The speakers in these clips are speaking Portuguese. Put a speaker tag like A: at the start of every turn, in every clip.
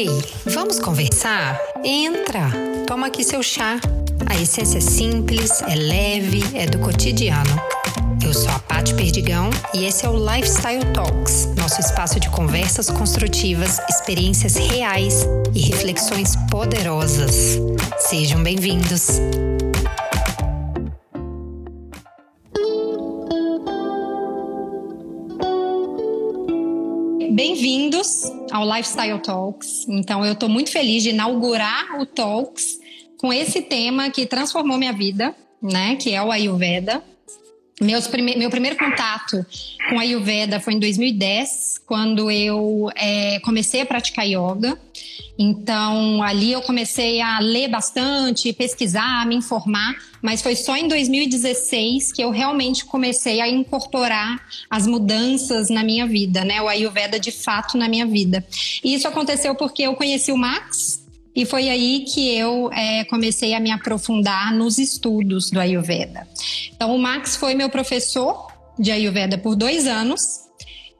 A: Ei, vamos conversar? Entra, toma aqui seu chá. A essência é simples, é leve, é do cotidiano. Eu sou a Paty Perdigão e esse é o Lifestyle Talks, nosso espaço de conversas construtivas, experiências reais e reflexões poderosas. Sejam bem-vindos. Bem-vindos ao Lifestyle Talks. Então, eu estou muito feliz de inaugurar o Talks com esse tema que transformou minha vida, né? Que é o Ayurveda. Prime meu primeiro contato com a Ayurveda foi em 2010, quando eu é, comecei a praticar yoga. Então, ali eu comecei a ler bastante, pesquisar, me informar, mas foi só em 2016 que eu realmente comecei a incorporar as mudanças na minha vida, né? O Ayurveda de fato na minha vida. E isso aconteceu porque eu conheci o Max, e foi aí que eu é, comecei a me aprofundar nos estudos do Ayurveda. Então, o Max foi meu professor de Ayurveda por dois anos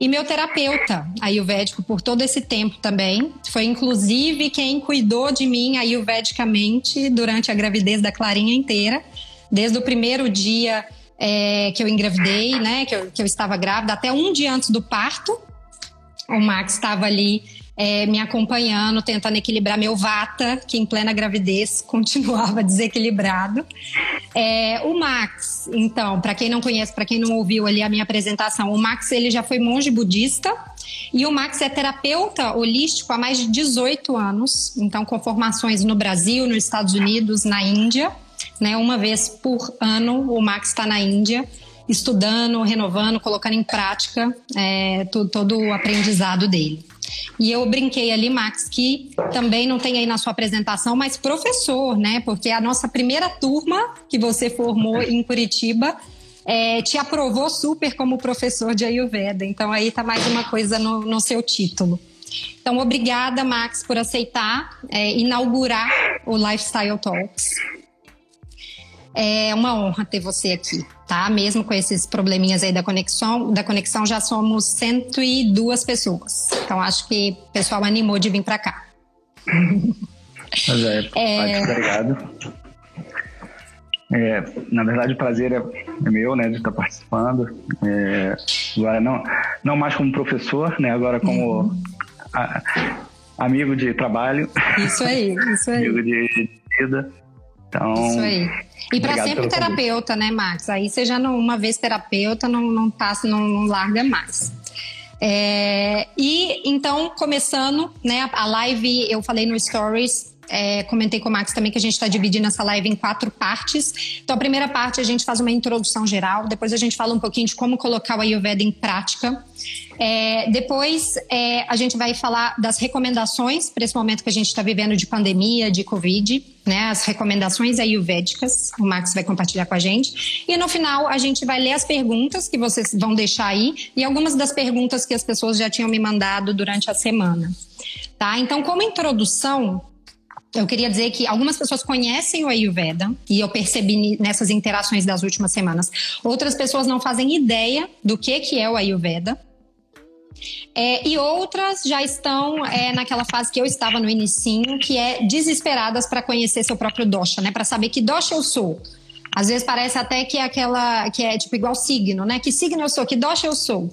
A: e meu terapeuta ayurvédico por todo esse tempo também. Foi inclusive quem cuidou de mim ayurvedicamente durante a gravidez da Clarinha inteira, desde o primeiro dia é, que eu engravidei, né, que eu, que eu estava grávida, até um dia antes do parto. O Max estava ali é, me acompanhando, tentando equilibrar meu vata, que em plena gravidez continuava desequilibrado. É, o Max, então, para quem não conhece, para quem não ouviu ali a minha apresentação, o Max ele já foi monge budista e o Max é terapeuta holístico há mais de 18 anos, então com formações no Brasil, nos Estados Unidos, na Índia, né? Uma vez por ano o Max está na Índia estudando, renovando, colocando em prática é, todo, todo o aprendizado dele. E eu brinquei ali, Max, que também não tem aí na sua apresentação, mas professor, né? Porque a nossa primeira turma que você formou em Curitiba é, te aprovou super como professor de Ayurveda. Então aí tá mais uma coisa no, no seu título. Então, obrigada, Max, por aceitar é, inaugurar o Lifestyle Talks. É uma honra ter você aqui, tá? Mesmo com esses probleminhas aí da conexão, da conexão já somos 102 pessoas. Então acho que o pessoal animou de vir para cá.
B: Mas é, é... obrigado. É, na verdade, o prazer é, é, meu, né, de estar participando. É, agora não, não mais como professor, né, agora como uhum. a, amigo de trabalho.
A: Isso aí, isso aí.
B: amigo de vida. Então,
A: isso aí. E para sempre terapeuta, convite. né, Max? Aí você já não, uma vez terapeuta, não, não passa, não, não larga mais. É, e então, começando, né, a live, eu falei no Stories é, comentei com o Max também que a gente está dividindo essa live em quatro partes. Então, a primeira parte a gente faz uma introdução geral, depois a gente fala um pouquinho de como colocar o Ayurveda em prática. É, depois é, a gente vai falar das recomendações para esse momento que a gente está vivendo de pandemia, de Covid, né? As recomendações ayurvédicas, o Max vai compartilhar com a gente. E no final a gente vai ler as perguntas que vocês vão deixar aí e algumas das perguntas que as pessoas já tinham me mandado durante a semana. Tá? Então, como introdução, eu queria dizer que algumas pessoas conhecem o Ayurveda e eu percebi nessas interações das últimas semanas. Outras pessoas não fazem ideia do que, que é o Ayurveda. É, e outras já estão é, naquela fase que eu estava no inicinho, que é desesperadas para conhecer seu próprio dosha, né? Para saber que dosha eu sou. Às vezes parece até que é aquela que é tipo igual signo, né? Que signo eu sou, que dosha eu sou.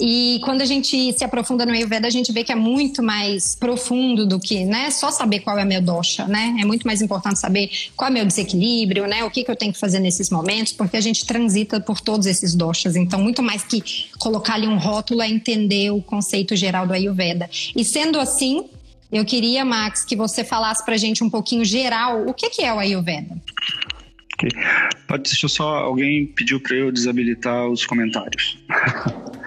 A: E quando a gente se aprofunda no Ayurveda, a gente vê que é muito mais profundo do que, né, só saber qual é a minha dosha, né? É muito mais importante saber qual é o meu desequilíbrio, né? O que, que eu tenho que fazer nesses momentos, porque a gente transita por todos esses doshas. Então, muito mais que colocar ali um rótulo é entender o conceito geral do Ayurveda. E sendo assim, eu queria, Max, que você falasse pra gente um pouquinho geral o que, que é o Ayurveda.
B: Pode, deixa eu só. Alguém pediu para eu desabilitar os comentários.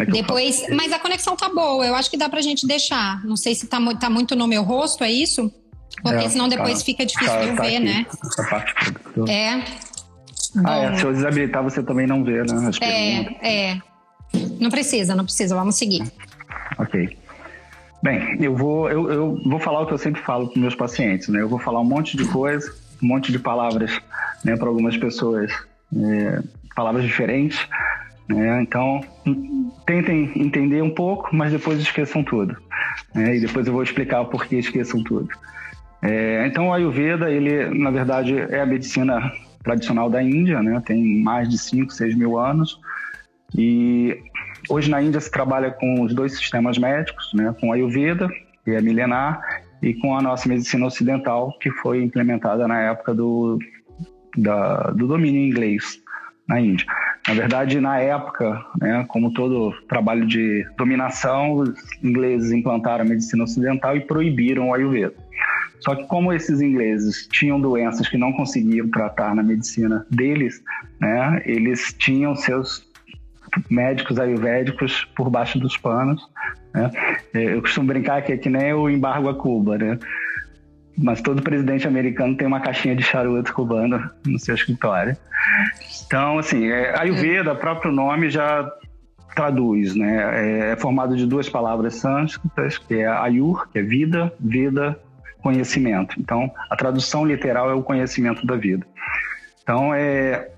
A: É Depois, mas a conexão tá boa, eu acho que dá pra gente deixar. Não sei se tá, tá muito no meu rosto, é isso? Porque é, senão depois tá, fica difícil tá, de eu tá ver, aqui, né? Essa parte É.
B: Bom. Ah, é, se eu desabilitar, você também não vê, né?
A: As é, é. Não precisa, não precisa, vamos seguir.
B: Ok. Bem, eu vou, eu, eu vou falar o que eu sempre falo para meus pacientes, né? Eu vou falar um monte de coisa, um monte de palavras, né, para algumas pessoas, é, palavras diferentes, né? Então, tentem entender um pouco, mas depois esqueçam tudo. Né? E depois eu vou explicar o porquê esqueçam tudo. É, então, o Ayurveda, ele, na verdade, é a medicina tradicional da Índia, né? tem mais de 5, 6 mil anos. E hoje na Índia se trabalha com os dois sistemas médicos, né? com o Ayurveda, que é milenar, e com a nossa medicina ocidental, que foi implementada na época do, da, do domínio inglês na Índia. Na verdade, na época, né, como todo trabalho de dominação, os ingleses implantaram a medicina ocidental e proibiram o Ayurveda. Só que como esses ingleses tinham doenças que não conseguiam tratar na medicina deles, né, eles tinham seus médicos ayurvédicos por baixo dos panos. Né? Eu costumo brincar que é que nem o embargo a Cuba, né? Mas todo presidente americano tem uma caixinha de charuto cubano no seu escritório. Então, assim, é, Ayurveda, próprio nome já traduz, né? É, é formado de duas palavras sânscritas, que é Ayur, que é vida, vida, conhecimento. Então, a tradução literal é o conhecimento da vida. Então, é,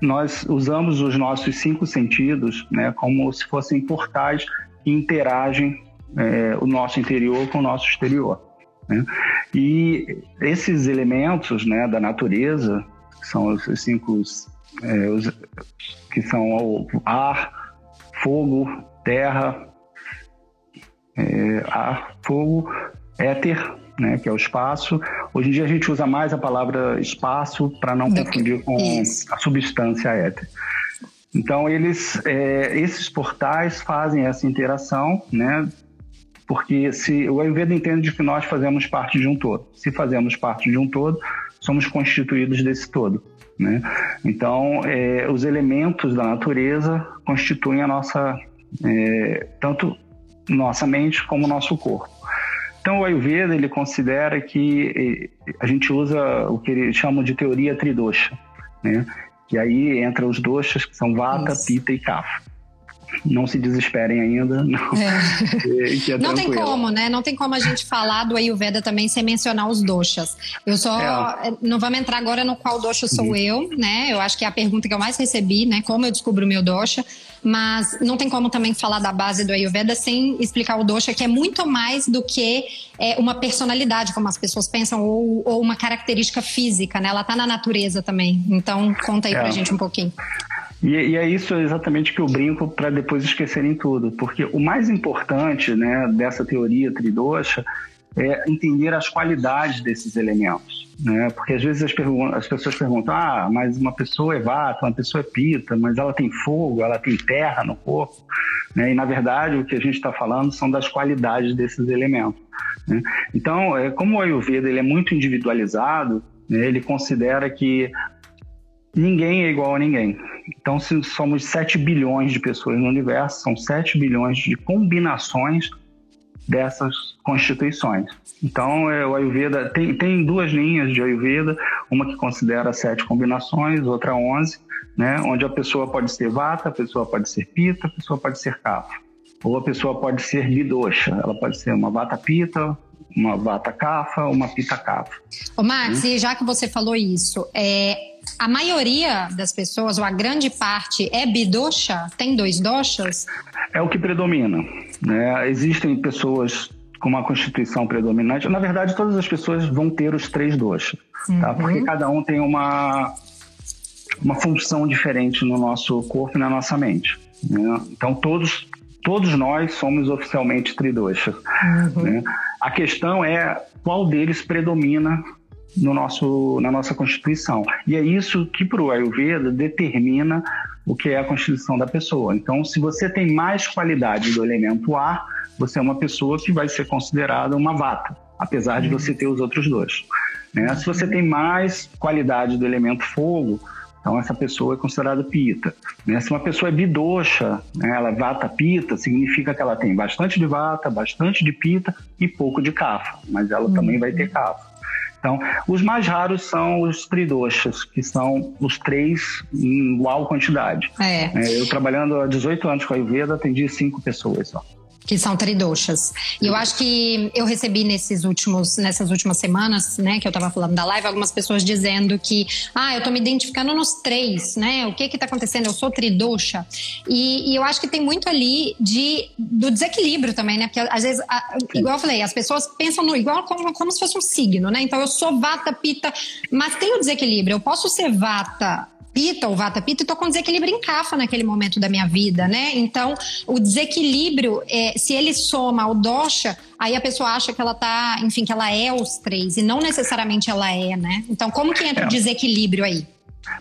B: nós usamos os nossos cinco sentidos né, como se fossem portais que interagem é, o nosso interior com o nosso exterior. Né? E esses elementos né, da natureza, que são os, cinco, é, os, que são o ar, fogo, terra, é, ar, fogo, éter né, que é o espaço. Hoje em dia a gente usa mais a palavra espaço para não confundir com Isso. a substância éter. Então eles, é, esses portais fazem essa interação, né? Porque se o Ayurveda entende que nós fazemos parte de um todo. Se fazemos parte de um todo, somos constituídos desse todo. Né? Então, é, os elementos da natureza constituem a nossa, é, tanto nossa mente como nosso corpo. Então, o Ayurveda ele considera que a gente usa o que eles chamam de teoria tridosha, né? E aí entra os doshas, que são Vata, Isso. Pita e Kapha não se desesperem ainda. Não,
A: é. é não tem como, né? Não tem como a gente falar do Ayurveda também sem mencionar os doshas. Eu só. É. Não vamos entrar agora no qual dosha sou uhum. eu, né? Eu acho que é a pergunta que eu mais recebi, né? Como eu descubro o meu dosha. Mas não tem como também falar da base do Ayurveda sem explicar o dosha, que é muito mais do que é, uma personalidade, como as pessoas pensam, ou, ou uma característica física, né? Ela tá na natureza também. Então, conta aí é. pra gente um pouquinho.
B: E, e, é isso exatamente que eu brinco para depois esquecerem tudo, porque o mais importante né, dessa teoria tridosha é entender as qualidades desses elementos. Né? Porque às vezes as, as, pessoas perguntam: ah, mas uma pessoa é vata, uma pessoa é pita, mas ela tem fogo, ela tem terra no corpo. Né? E na verdade o que a gente está falando são das qualidades desses elementos. Né? Então, é, como o Ayurveda ele é muito individualizado, né, ele considera que ninguém é igual a ninguém. Então, se somos 7 bilhões de pessoas no universo, são 7 bilhões de combinações dessas constituições. Então, é, o Ayurveda tem, tem duas linhas de Ayurveda, uma que considera sete combinações, outra 11, né, onde a pessoa pode ser Vata, a pessoa pode ser Pita, a pessoa pode ser Kapha. Ou a pessoa pode ser Bidosha, ela pode ser uma Vata Pita, uma Vata Kapha, uma Pita Kapha.
A: Ô Max, hum? e já que você falou isso, é, a maioria das pessoas, ou a grande parte, é bidosha? Tem dois doshas?
B: É o que predomina. Né? Existem pessoas com uma constituição predominante. Na verdade, todas as pessoas vão ter os três doshas, tá? uhum. tá? porque cada um tem uma, uma função diferente no nosso corpo e na nossa mente. Né? Então, todos, todos nós somos oficialmente tridoshas. Uhum. Né? A questão é qual deles predomina no nosso, na nossa Constituição. E é isso que, para o Ayurveda, determina o que é a constituição da pessoa. Então, se você tem mais qualidade do elemento ar, você é uma pessoa que vai ser considerada uma vata, apesar de você ter os outros dois. Né? Se você tem mais qualidade do elemento fogo, então essa pessoa é considerada pita. Né? Se uma pessoa é bidocha, né? ela é vata pita, significa que ela tem bastante de vata, bastante de pita e pouco de kafa, mas ela também vai ter kafa. Então, os mais raros são os tridoshas, que são os três em igual quantidade. É. É, eu trabalhando há 18 anos com a Ayurveda, atendi cinco pessoas só.
A: Que são tridoxas. E eu acho que eu recebi nesses últimos, nessas últimas semanas, né, que eu tava falando da live, algumas pessoas dizendo que, ah, eu tô me identificando nos três, né? O que que tá acontecendo? Eu sou tridoxa. E, e eu acho que tem muito ali de, do desequilíbrio também, né? Porque às vezes, a, igual eu falei, as pessoas pensam no igual como, como se fosse um signo, né? Então eu sou vata, pita, mas tem o desequilíbrio. Eu posso ser vata pita ou vata pita e tô com desequilíbrio em cafa naquele momento da minha vida, né? Então, o desequilíbrio, é, se ele soma ao dosha, aí a pessoa acha que ela tá, enfim, que ela é os três e não necessariamente ela é, né? Então, como que entra é. o desequilíbrio aí?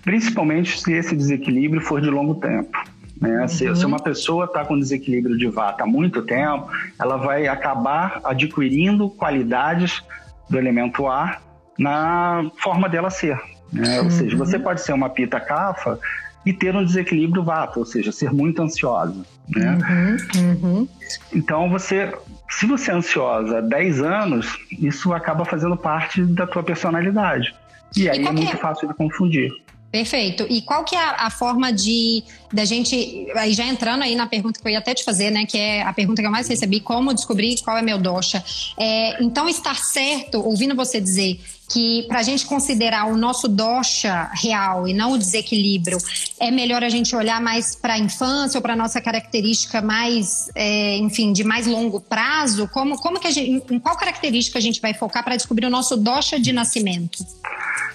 B: Principalmente se esse desequilíbrio for de longo tempo. Né? Uhum. Se, se, uma pessoa está com desequilíbrio de vata há muito tempo, ela vai acabar adquirindo qualidades do elemento ar na forma dela ser. Né? Ou uhum. seja, você pode ser uma pita cafa e ter um desequilíbrio vata, ou seja, ser muito ansiosa. Né? Uhum, uhum. Então, você, se você é ansiosa há 10 anos, isso acaba fazendo parte da tua personalidade. E aí e é muito é? fácil de confundir.
A: Perfeito. E qual que é a, a, forma de da gente, aí já entrando aí na pergunta que eu ia até te fazer, né, que é a pergunta que eu mais recebi, como descobrir qual é meu dosha? É, então estar certo, ouvindo você dizer que para a gente considerar o nosso dosha real e não o desequilíbrio, é melhor a gente olhar mais para a infância ou para nossa característica mais, é, enfim, de mais longo prazo. Como, como que a gente, em qual característica a gente vai focar para descobrir o nosso dosha de nascimento?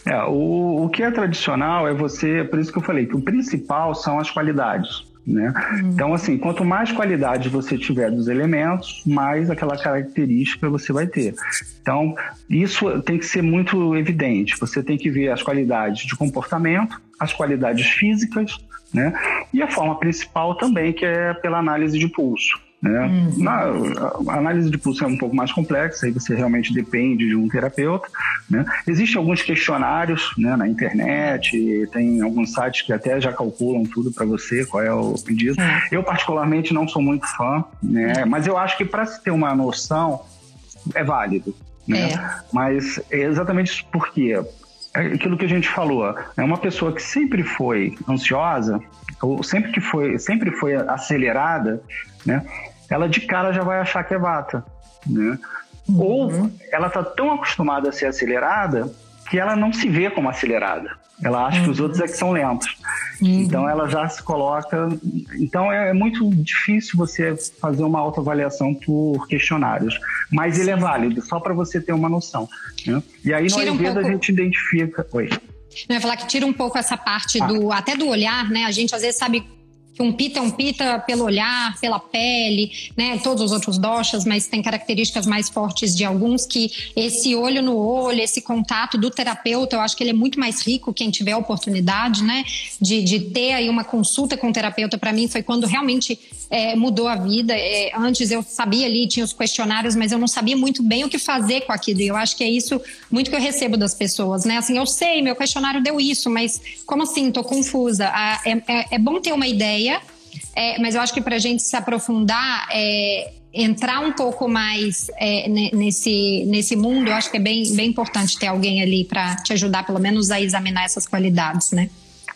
B: É, o, o que é tradicional é você, por isso que eu falei, que o principal são as qualidades. Né? Uhum. Então, assim, quanto mais qualidade você tiver dos elementos, mais aquela característica você vai ter. Então, isso tem que ser muito evidente. Você tem que ver as qualidades de comportamento, as qualidades físicas, né? E a forma principal também, que é pela análise de pulso. Né? Uhum. Na, a análise de pulso é um pouco mais complexa, aí você realmente depende de um terapeuta. Né? Existem alguns questionários né, na internet, tem alguns sites que até já calculam tudo para você, qual é o pedido. Uhum. Eu, particularmente, não sou muito fã, né? mas eu acho que para se ter uma noção, é válido. Né? É. Mas é exatamente porque é aquilo que a gente falou, é uma pessoa que sempre foi ansiosa, ou sempre que foi, sempre foi acelerada, né? Ela de cara já vai achar que é vata, né? Uhum. Ou ela está tão acostumada a ser acelerada que ela não se vê como acelerada. Ela acha uhum. que os outros é que são lentos. Uhum. Então ela já se coloca. Então é, é muito difícil você fazer uma autoavaliação por questionários. Mas ele é válido, só para você ter uma noção. Né? E aí no Ayurveda um pouco... a gente identifica. Oi.
A: Eu ia falar que tira um pouco essa parte ah. do até do olhar, né? A gente às vezes sabe que um pita é um pita pelo olhar, pela pele, né? Todos os outros doshas, mas tem características mais fortes de alguns que esse olho no olho, esse contato do terapeuta, eu acho que ele é muito mais rico quem tiver a oportunidade, né? De, de ter aí uma consulta com o terapeuta, para mim foi quando realmente é, mudou a vida. É, antes eu sabia ali, tinha os questionários, mas eu não sabia muito bem o que fazer com aquilo. E eu acho que é isso muito que eu recebo das pessoas, né? Assim, eu sei, meu questionário deu isso, mas como assim? Tô confusa. Ah, é, é, é bom ter uma ideia ideia, é, mas eu acho que para a gente se aprofundar, é, entrar um pouco mais é, nesse, nesse mundo, eu acho que é bem, bem importante ter alguém ali para te ajudar, pelo menos, a examinar essas qualidades, né?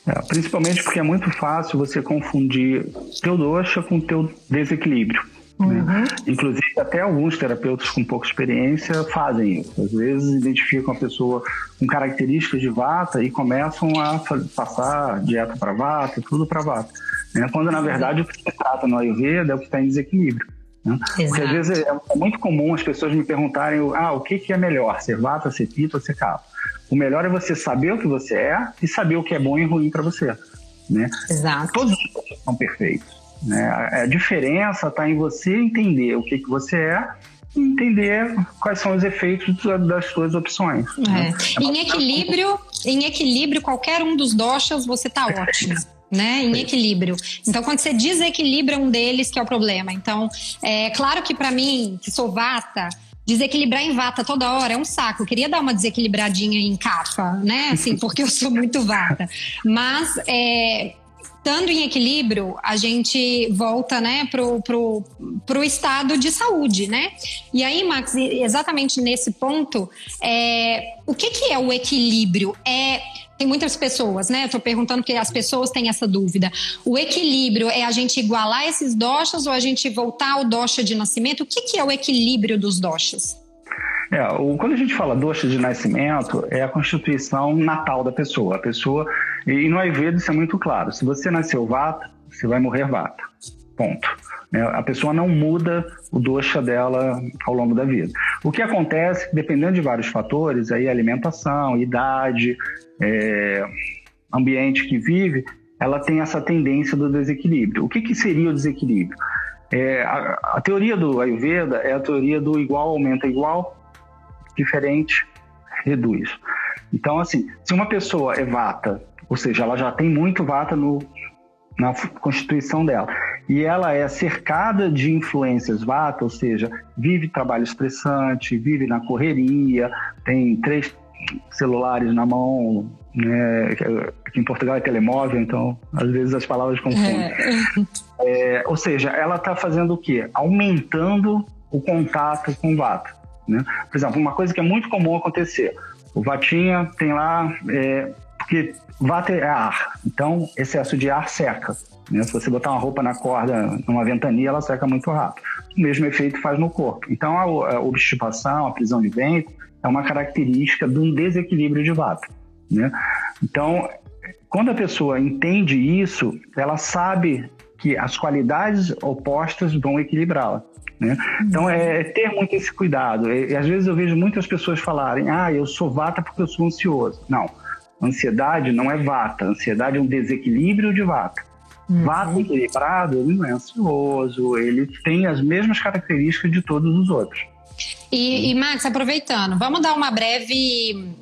B: É, principalmente porque é muito fácil você confundir teu dosha com teu desequilíbrio. Né? Uhum. Né? Inclusive, até alguns terapeutas com pouca experiência fazem isso. Às vezes, identificam a pessoa com características de vata e começam a passar dieta para vata, tudo para vata. Né? Quando, na verdade, o que se trata no Ayurveda é o que está em desequilíbrio. Né? Porque às vezes é, muito comum as pessoas me perguntarem ah, o que, que é melhor, ser vata, ser pita ou ser kapha. O melhor é você saber o que você é e saber o que é bom e ruim para você. Né?
A: Exato.
B: Todos os são perfeitos. Né? A diferença está em você entender o que, que você é e entender quais são os efeitos das suas opções.
A: É. Né? É em equilíbrio, em equilíbrio, qualquer um dos doshas você está ótimo né, em equilíbrio. Então, quando você desequilibra um deles, que é o problema. Então, é claro que para mim, que sou vata, desequilibrar em vata toda hora é um saco. Eu queria dar uma desequilibradinha em cafa, né, assim, porque eu sou muito vata. Mas, é, estando em equilíbrio, a gente volta, né, pro, pro, pro estado de saúde, né? E aí, Max, exatamente nesse ponto, é, o que, que é o equilíbrio? É tem muitas pessoas, né? Estou perguntando porque as pessoas têm essa dúvida. O equilíbrio é a gente igualar esses doshas ou a gente voltar ao dosha de nascimento? O que, que é o equilíbrio dos doshas?
B: É, o, quando a gente fala dosha de nascimento, é a constituição natal da pessoa. A pessoa, e no Ayurveda isso é muito claro. Se você nasceu vata, você vai morrer vata. Ponto. É, a pessoa não muda o dosha dela ao longo da vida. O que acontece, dependendo de vários fatores, aí alimentação, idade, é, ambiente que vive, ela tem essa tendência do desequilíbrio. O que, que seria o desequilíbrio? É, a, a, teoria do Ayurveda é a teoria do igual aumenta igual, diferente reduz. Então, assim, se uma pessoa é vata, ou seja, ela já tem muito vata no, na constituição dela, e ela é cercada de influências vata, ou seja, vive trabalho estressante, vive na correria, tem três celulares na mão, né? Aqui em Portugal é telemóvel, então às vezes as palavras confundem. É. É, ou seja, ela está fazendo o quê? Aumentando o contato com o vato. Né? Por exemplo, uma coisa que é muito comum acontecer: o vatinha tem lá, é, porque vato é ar, então excesso de ar seca. Né? Se você botar uma roupa na corda, numa ventania, ela seca muito rápido. O mesmo efeito faz no corpo. Então, a, obstipação, a prisão de ventre, é uma característica de um desequilíbrio de vata. Né? Então, quando a pessoa entende isso, ela sabe que as qualidades opostas vão equilibrá-la. Né? Então, é, ter muito esse cuidado. E, e, às vezes eu vejo muitas pessoas falarem: ah, eu sou vata porque eu sou ansioso. Não, ansiedade não é vata. Ansiedade é um desequilíbrio de vata. Uhum. Vata equilibrado, ele não é ansioso, ele tem as mesmas características de todos os outros.
A: E, e Max, aproveitando, vamos dar uma breve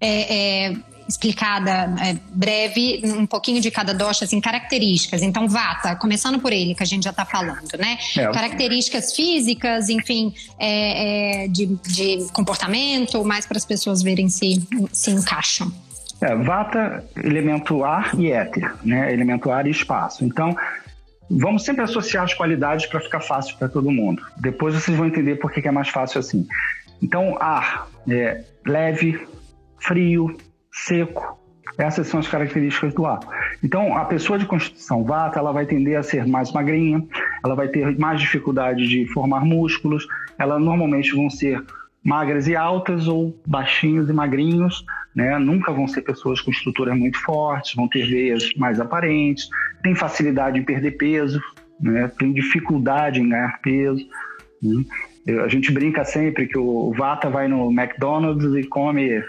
A: é, é, explicada, é, breve, um pouquinho de cada dosha, assim, características. Então, Vata, começando por ele, que a gente já está falando, né? É. Características físicas, enfim, é, é, de, de, comportamento, mais para as pessoas verem se, se encaixam.
B: É, vata, elemento ar e éter, né? Elemento ar e espaço. Então, vamos sempre associar as qualidades para ficar fácil para todo mundo. Depois vocês vão entender por que é mais fácil assim. Então, ar é leve, frio, seco. Essas são as características do ar. Então, a pessoa de constituição vata, ela vai tender a ser mais magrinha, ela vai ter mais dificuldade de formar músculos, ela normalmente vão ser magras e altas ou baixinhos e magrinhos, né? Nunca vão ser pessoas com estruturas muito fortes, vão ter veias mais aparentes, tem facilidade em perder peso, né? Tem dificuldade em ganhar peso. Né? A gente brinca sempre que o Vata vai no McDonald's e come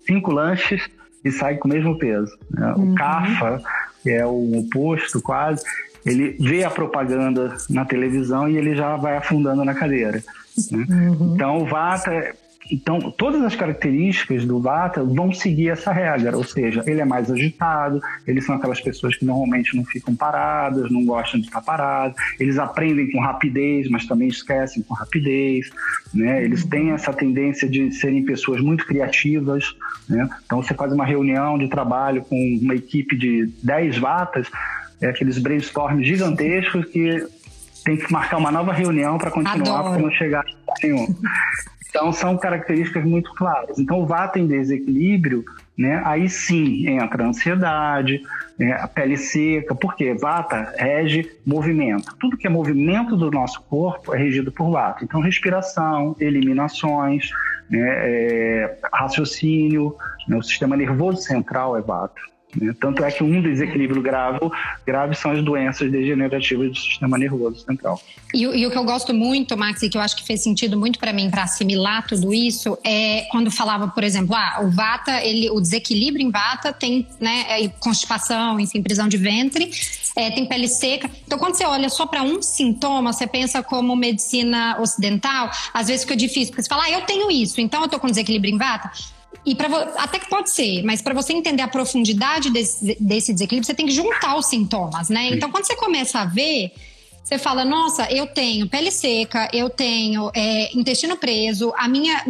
B: cinco lanches e sai com o mesmo peso. Né? Uhum. O Kapha, que é o oposto quase, ele vê a propaganda na televisão e ele já vai afundando na cadeira. Né? Uhum. Então, o Vata então, todas as características do Vata vão seguir essa regra, ou seja, ele é mais agitado, eles são aquelas pessoas que normalmente não ficam paradas, não gostam de estar parados, eles aprendem com rapidez, mas também esquecem com rapidez, né? Eles uhum. têm essa tendência de serem pessoas muito criativas, né? Então, você faz uma reunião de trabalho com uma equipe de 10 Vatas, é aqueles brainstorms gigantescos que tem que marcar uma nova reunião para continuar, para não chegar a nenhum. Então, são características muito claras. Então, o vata em desequilíbrio, né, aí sim entra a ansiedade, né, a pele seca, porque vata rege movimento. Tudo que é movimento do nosso corpo é regido por vata. Então, respiração, eliminações, né, é, raciocínio, né, o sistema nervoso central é vata. Né? Tanto é que um desequilíbrio grave, grave são as doenças degenerativas do sistema nervoso central.
A: E, e o que eu gosto muito, Max, e que eu acho que fez sentido muito para mim para assimilar tudo isso, é quando falava, por exemplo, ah, o vata, ele, o desequilíbrio em vata tem né, é, constipação, enfim, prisão de ventre, é, tem pele seca. Então, quando você olha só para um sintoma, você pensa como medicina ocidental, às vezes fica difícil, porque você fala, ah, eu tenho isso, então eu tô com desequilíbrio em vata. E para até que pode ser, mas para você entender a profundidade desse, desse desequilíbrio, você tem que juntar os sintomas, né? Então, quando você começa a ver, você fala, nossa, eu tenho pele seca, eu tenho é, intestino preso, a minha,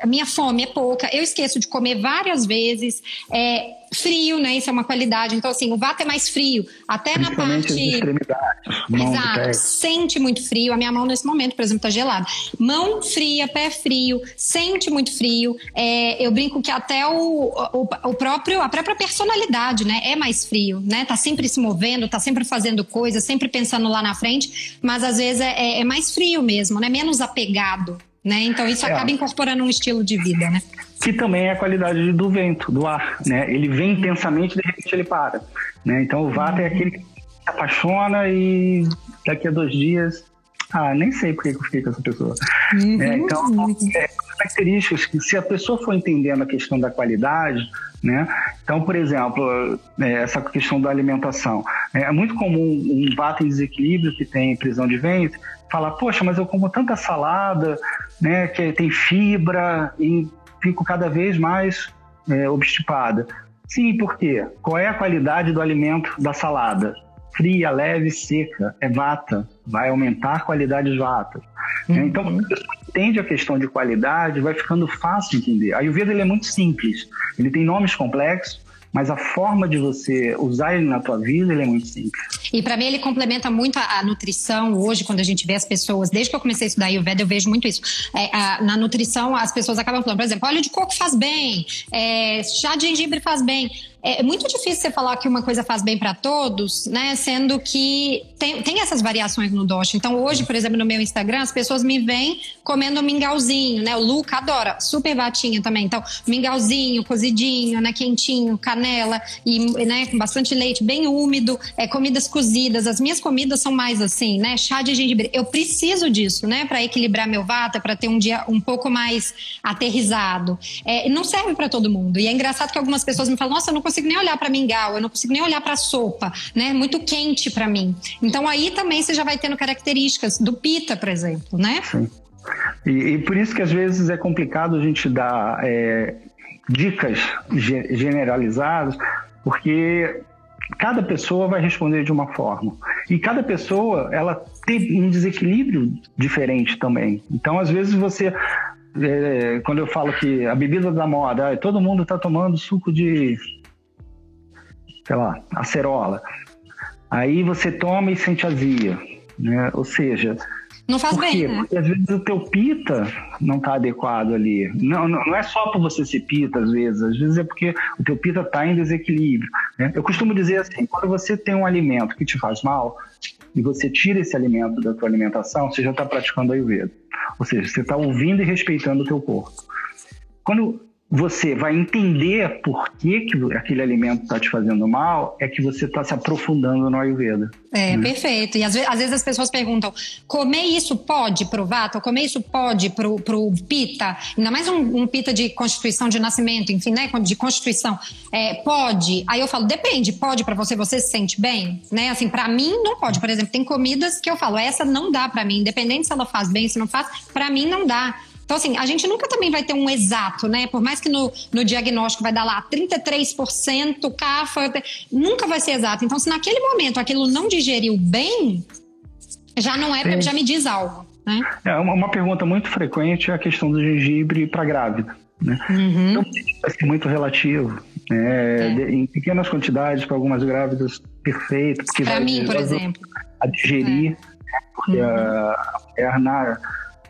A: a minha fome é pouca, eu esqueço de comer várias vezes, é, frio, né? Isso é uma qualidade. Então, assim, o vata é mais frio. Até na parte.
B: extremidades.
A: Exato. Sente muito frio. A minha mão, nesse momento, por exemplo, tá gelada. Mão fria, pé frio, sente muito frio. É, eu brinco que até o, o, o, próprio, a própria personalidade, né? É mais frio, né? Tá sempre se movendo, tá sempre fazendo coisas, sempre pensando lá na frente. Mas às vezes é, é, é mais frio mesmo, né? Menos apegado. Né? Então isso é. acaba incorporando um estilo de vida, né?
B: Que também é a qualidade do vento, do ar, né? Ele vem intensamente, de repente ele para, né? Então o vata é aquele que se apaixona e daqui a dois dias, ah, nem sei por que eu fiquei com essa pessoa. Uhum. É, então, é, características que se a pessoa for entendendo a questão da qualidade, né? Então, por exemplo, é, essa questão da alimentação. É muito comum um vata em desequilíbrio que tem prisão de ventre falar, poxa, mas eu como tanta salada, né, que tem fibra e fico cada vez mais é, obstipada. Sim, por quê? Qual é a qualidade do alimento da salada? Fria, leve, seca, é vata, vai aumentar a qualidade de vata. Uhum. Então, quando a pessoa entende a questão de qualidade, vai ficando fácil entender. A Ayurveda ele é muito simples, ele tem nomes complexos, mas a forma de você usar ele na tua vida ele é muito simples.
A: E para mim ele complementa muito a, a, nutrição hoje, quando a gente vê as pessoas, desde que eu comecei a estudar Ayurveda, eu vejo muito isso. É, a, na nutrição, as pessoas acabam falando, por exemplo, óleo de coco faz bem, é, chá de gengibre faz bem. É, é muito difícil você falar que uma coisa faz bem para todos, né? Sendo que tem, tem essas variações no dosh. Então, hoje, por exemplo, no meu Instagram, as pessoas me veem comendo mingauzinho, né? O Luca adora, super batinha também. Então, mingauzinho, cozidinho, né? Quentinho, canela e né, com bastante leite, bem úmido, é, comidas cozidas. As minhas comidas são mais assim, né? Chá de gengibre. Eu preciso disso, né? Para equilibrar meu vata, para ter um dia um pouco mais aterrizado. É, não serve para todo mundo. E é engraçado que algumas pessoas me falam: nossa, eu não consigo nem olhar para mingau, eu não consigo nem olhar para sopa, né? Muito quente para mim. Então aí também você já vai tendo características do pita, por exemplo, né?
B: Sim. E, e por isso que às vezes é complicado a gente dar é, dicas generalizadas, porque cada pessoa vai responder de uma forma. E cada pessoa, ela tem um desequilíbrio diferente também. Então, às vezes você é, quando eu falo que a bebida da moda, todo mundo está tomando suco de sei lá, acerola. Aí você toma e sente azia, né? Ou seja,
A: não faz
B: por
A: bem, né?
B: Porque às vezes o teu pita não está adequado ali. Não, não, não é só por você ser pita, às vezes. Às vezes é porque o teu pita está em desequilíbrio. Né? Eu costumo dizer assim, quando você tem um alimento que te faz mal e você tira esse alimento da tua alimentação, você já está praticando Ayurveda. Ou seja, você está ouvindo e respeitando o teu corpo. Quando você vai entender por que, que aquele alimento está te fazendo mal, é que você está se aprofundando no Ayurveda.
A: É, né? perfeito. E às vezes, às vezes, as pessoas perguntam: comer isso pode pro Vata? Comer isso pode pro, pro Pita? Ainda mais um, um Pita de constituição de nascimento, enfim, né? De constituição. É, pode? Aí eu falo: depende, pode para você, você se sente bem? Né? Assim, para mim não pode. Por exemplo, tem comidas que eu falo: essa não dá para mim, independente se ela faz bem, se não faz, para mim não dá. Então, assim, a gente nunca também vai ter um exato, né? Por mais que no, no diagnóstico vai dar lá 33% CAFA, nunca vai ser exato. Então, se naquele momento aquilo não digeriu bem, já não é, já me diz algo. Né?
B: É, uma, uma pergunta muito frequente é a questão do gengibre para grávida. Né? Uhum. Então, vai ser muito relativo. Né? É. De, em pequenas quantidades, para algumas grávidas, perfeito.
A: Para mim, por exemplo.
B: A digerir, é. porque uhum. a, a perna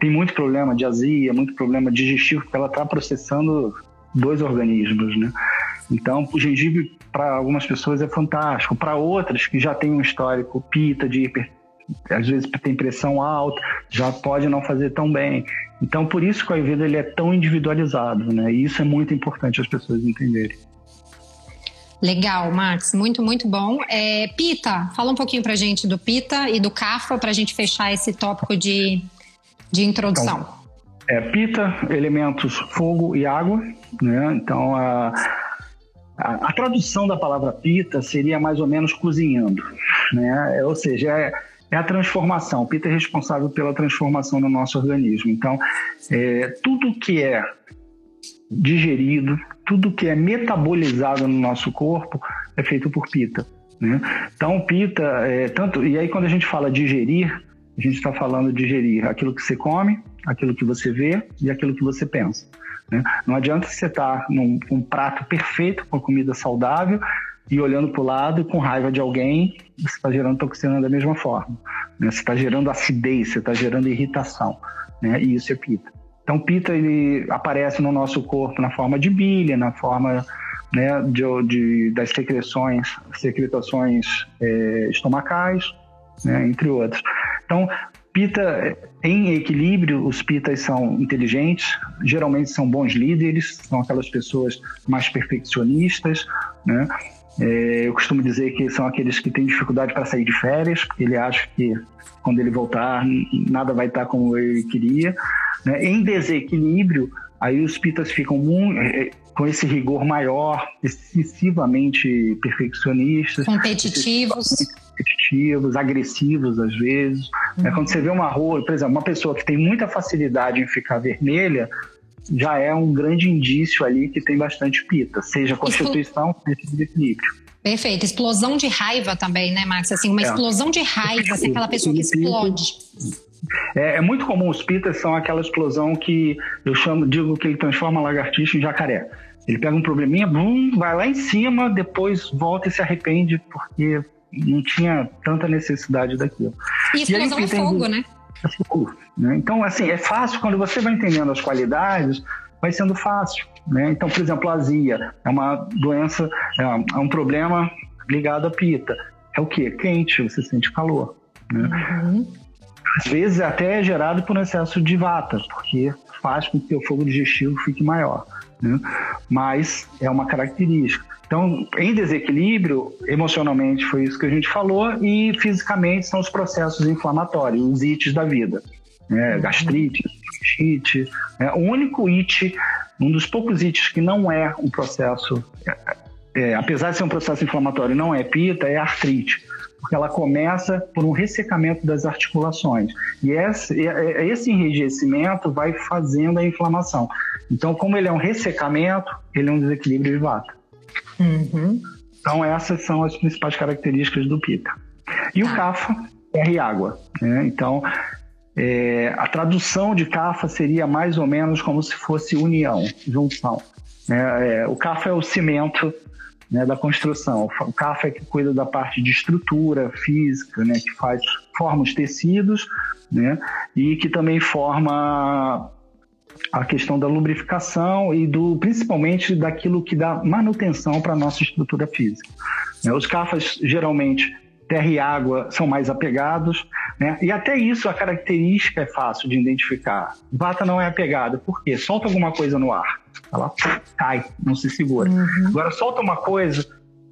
B: tem muito problema de azia, muito problema digestivo, porque ela está processando dois organismos, né? Então, o gengibre para algumas pessoas é fantástico, para outras que já tem um histórico pita de hiper, às vezes tem pressão alta, já pode não fazer tão bem. Então, por isso que o Ayurveda ele é tão individualizado, né? E isso é muito importante as pessoas entenderem.
A: Legal, Max, muito, muito bom. É, pita, fala um pouquinho pra gente do Pita e do Kafa para a gente fechar esse tópico de de introdução? Então,
B: é, pita, elementos fogo e água, né? Então a, a, a, tradução da palavra pita seria mais ou menos cozinhando, né? É, ou seja, é, é a transformação. Pita é responsável pela transformação no nosso organismo. Então, é, tudo que é digerido, tudo que é metabolizado no nosso corpo é feito por pita. Né? Então, pita, é, tanto e aí quando a gente fala digerir, a gente está falando de gerir aquilo que você come, aquilo que você vê e aquilo que você pensa. Né? Não adianta você estar num um prato perfeito com comida saudável e olhando para o lado com raiva de alguém, você está gerando toxina da mesma forma. Né? Você está gerando acidez, você está gerando irritação. Né? E isso é pita. Então, pita ele aparece no nosso corpo na forma de bilha, na forma né, de, de, das secreções, secretações é, estomacais, né, entre outros. Então, Pita, em equilíbrio, os pitas são inteligentes, geralmente são bons líderes, são aquelas pessoas mais perfeccionistas, né? É, eu costumo dizer que são aqueles que têm dificuldade para sair de férias, porque ele acha que quando ele voltar nada vai estar como ele queria. Né? Em desequilíbrio, aí os pitas ficam muito, é, com esse rigor maior, excessivamente perfeccionistas,
A: competitivos,
B: competitivos, agressivos às vezes. Uhum. É, quando você vê uma rua, por exemplo, uma pessoa que tem muita facilidade em ficar vermelha, já é um grande indício ali que tem bastante pita, seja constituição, seja desequilíbrio.
A: Perfeito. Explosão de raiva também, né, Max? Assim, uma é. explosão de raiva, assim, aquela pessoa que explode.
B: É, é, muito comum os pitas são aquela explosão que eu chamo, digo que ele transforma lagartixa em jacaré. Ele pega um probleminha, bum, vai lá em cima, depois volta e se arrepende porque não tinha tanta necessidade daquilo.
A: E explosão e aí, é fogo, né? É fogo,
B: né? Então, assim, é fácil, quando você vai entendendo as qualidades, vai sendo fácil. Né? Então, por exemplo, a azia é uma doença, é um problema ligado à pita. É o quê? Quente, você sente calor. Né? Uhum. Às vezes até é gerado por um excesso de vata, porque faz com que o fogo digestivo fique maior. Né? Mas é uma característica. Então, em desequilíbrio, emocionalmente foi isso que a gente falou, e fisicamente são os processos inflamatórios, os ites da vida. Né? Gastrite, bronquite. Né? O único it, um dos poucos ites que não é um processo, é, é, apesar de ser um processo inflamatório, não é pita, é artrite porque ela começa por um ressecamento das articulações. E esse, esse enrijecimento vai fazendo a inflamação. Então, como ele é um ressecamento, ele é um desequilíbrio de vata. Uhum. Então, essas são as principais características do pita. E o kafa, terra e água. Né? Então, é, a tradução de kafa seria mais ou menos como se fosse união, junção. É, é, o kafa é o cimento né, da construção. O CAF é que cuida da parte de estrutura física, né, que faz forma os tecidos, né, e que também forma a questão da lubrificação e do principalmente daquilo que dá manutenção para a nossa estrutura física. Né. Os CAFAs geralmente terra e água são mais apegados, né? E até isso a característica é fácil de identificar. Vata não é apegada, por quê? Solta alguma coisa no ar, ela cai, não se segura. Uhum. Agora solta uma coisa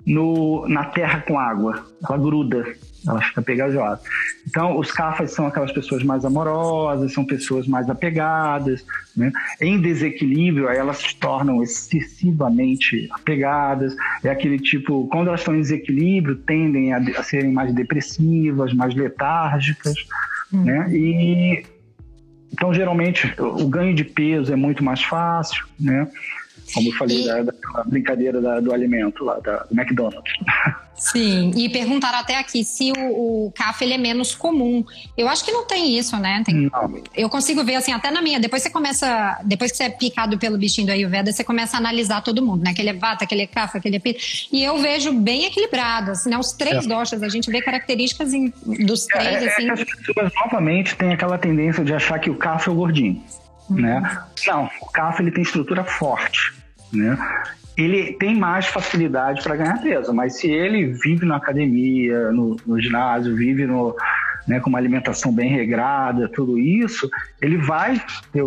B: no, na terra com água, ela gruda, ela fica pegajosa. Então, os cafas são aquelas pessoas mais amorosas, são pessoas mais apegadas, né? Em desequilíbrio, aí elas se tornam excessivamente apegadas. É aquele tipo, quando elas estão em desequilíbrio, tendem a, a serem mais depressivas, mais letárgicas, hum. né? E então, geralmente, o ganho de peso é muito mais fácil, né? Como eu falei, e... da, da, brincadeira da, do alimento lá, da, do McDonald's.
A: Sim, e perguntaram até aqui se o, o CAF ele é menos comum. Eu acho que não tem isso, né? Tem, não. Eu consigo ver assim, até na minha. Depois você começa. Depois que você é picado pelo bichinho do Ayurveda, você começa a analisar todo mundo, né? Aquele é vata, aquele é kafa, aquele é pita. E eu vejo bem equilibrado, assim, né? Os três é. doshas, a gente vê características em, dos é, três, é, assim. É
B: as pessoas novamente têm aquela tendência de achar que o kafa é o gordinho. Né? Não, o kafa ele tem estrutura forte. Né? ele tem mais facilidade para ganhar peso, mas se ele vive na academia, no, no ginásio, vive no, né, com uma alimentação bem regrada, tudo isso, ele vai ter,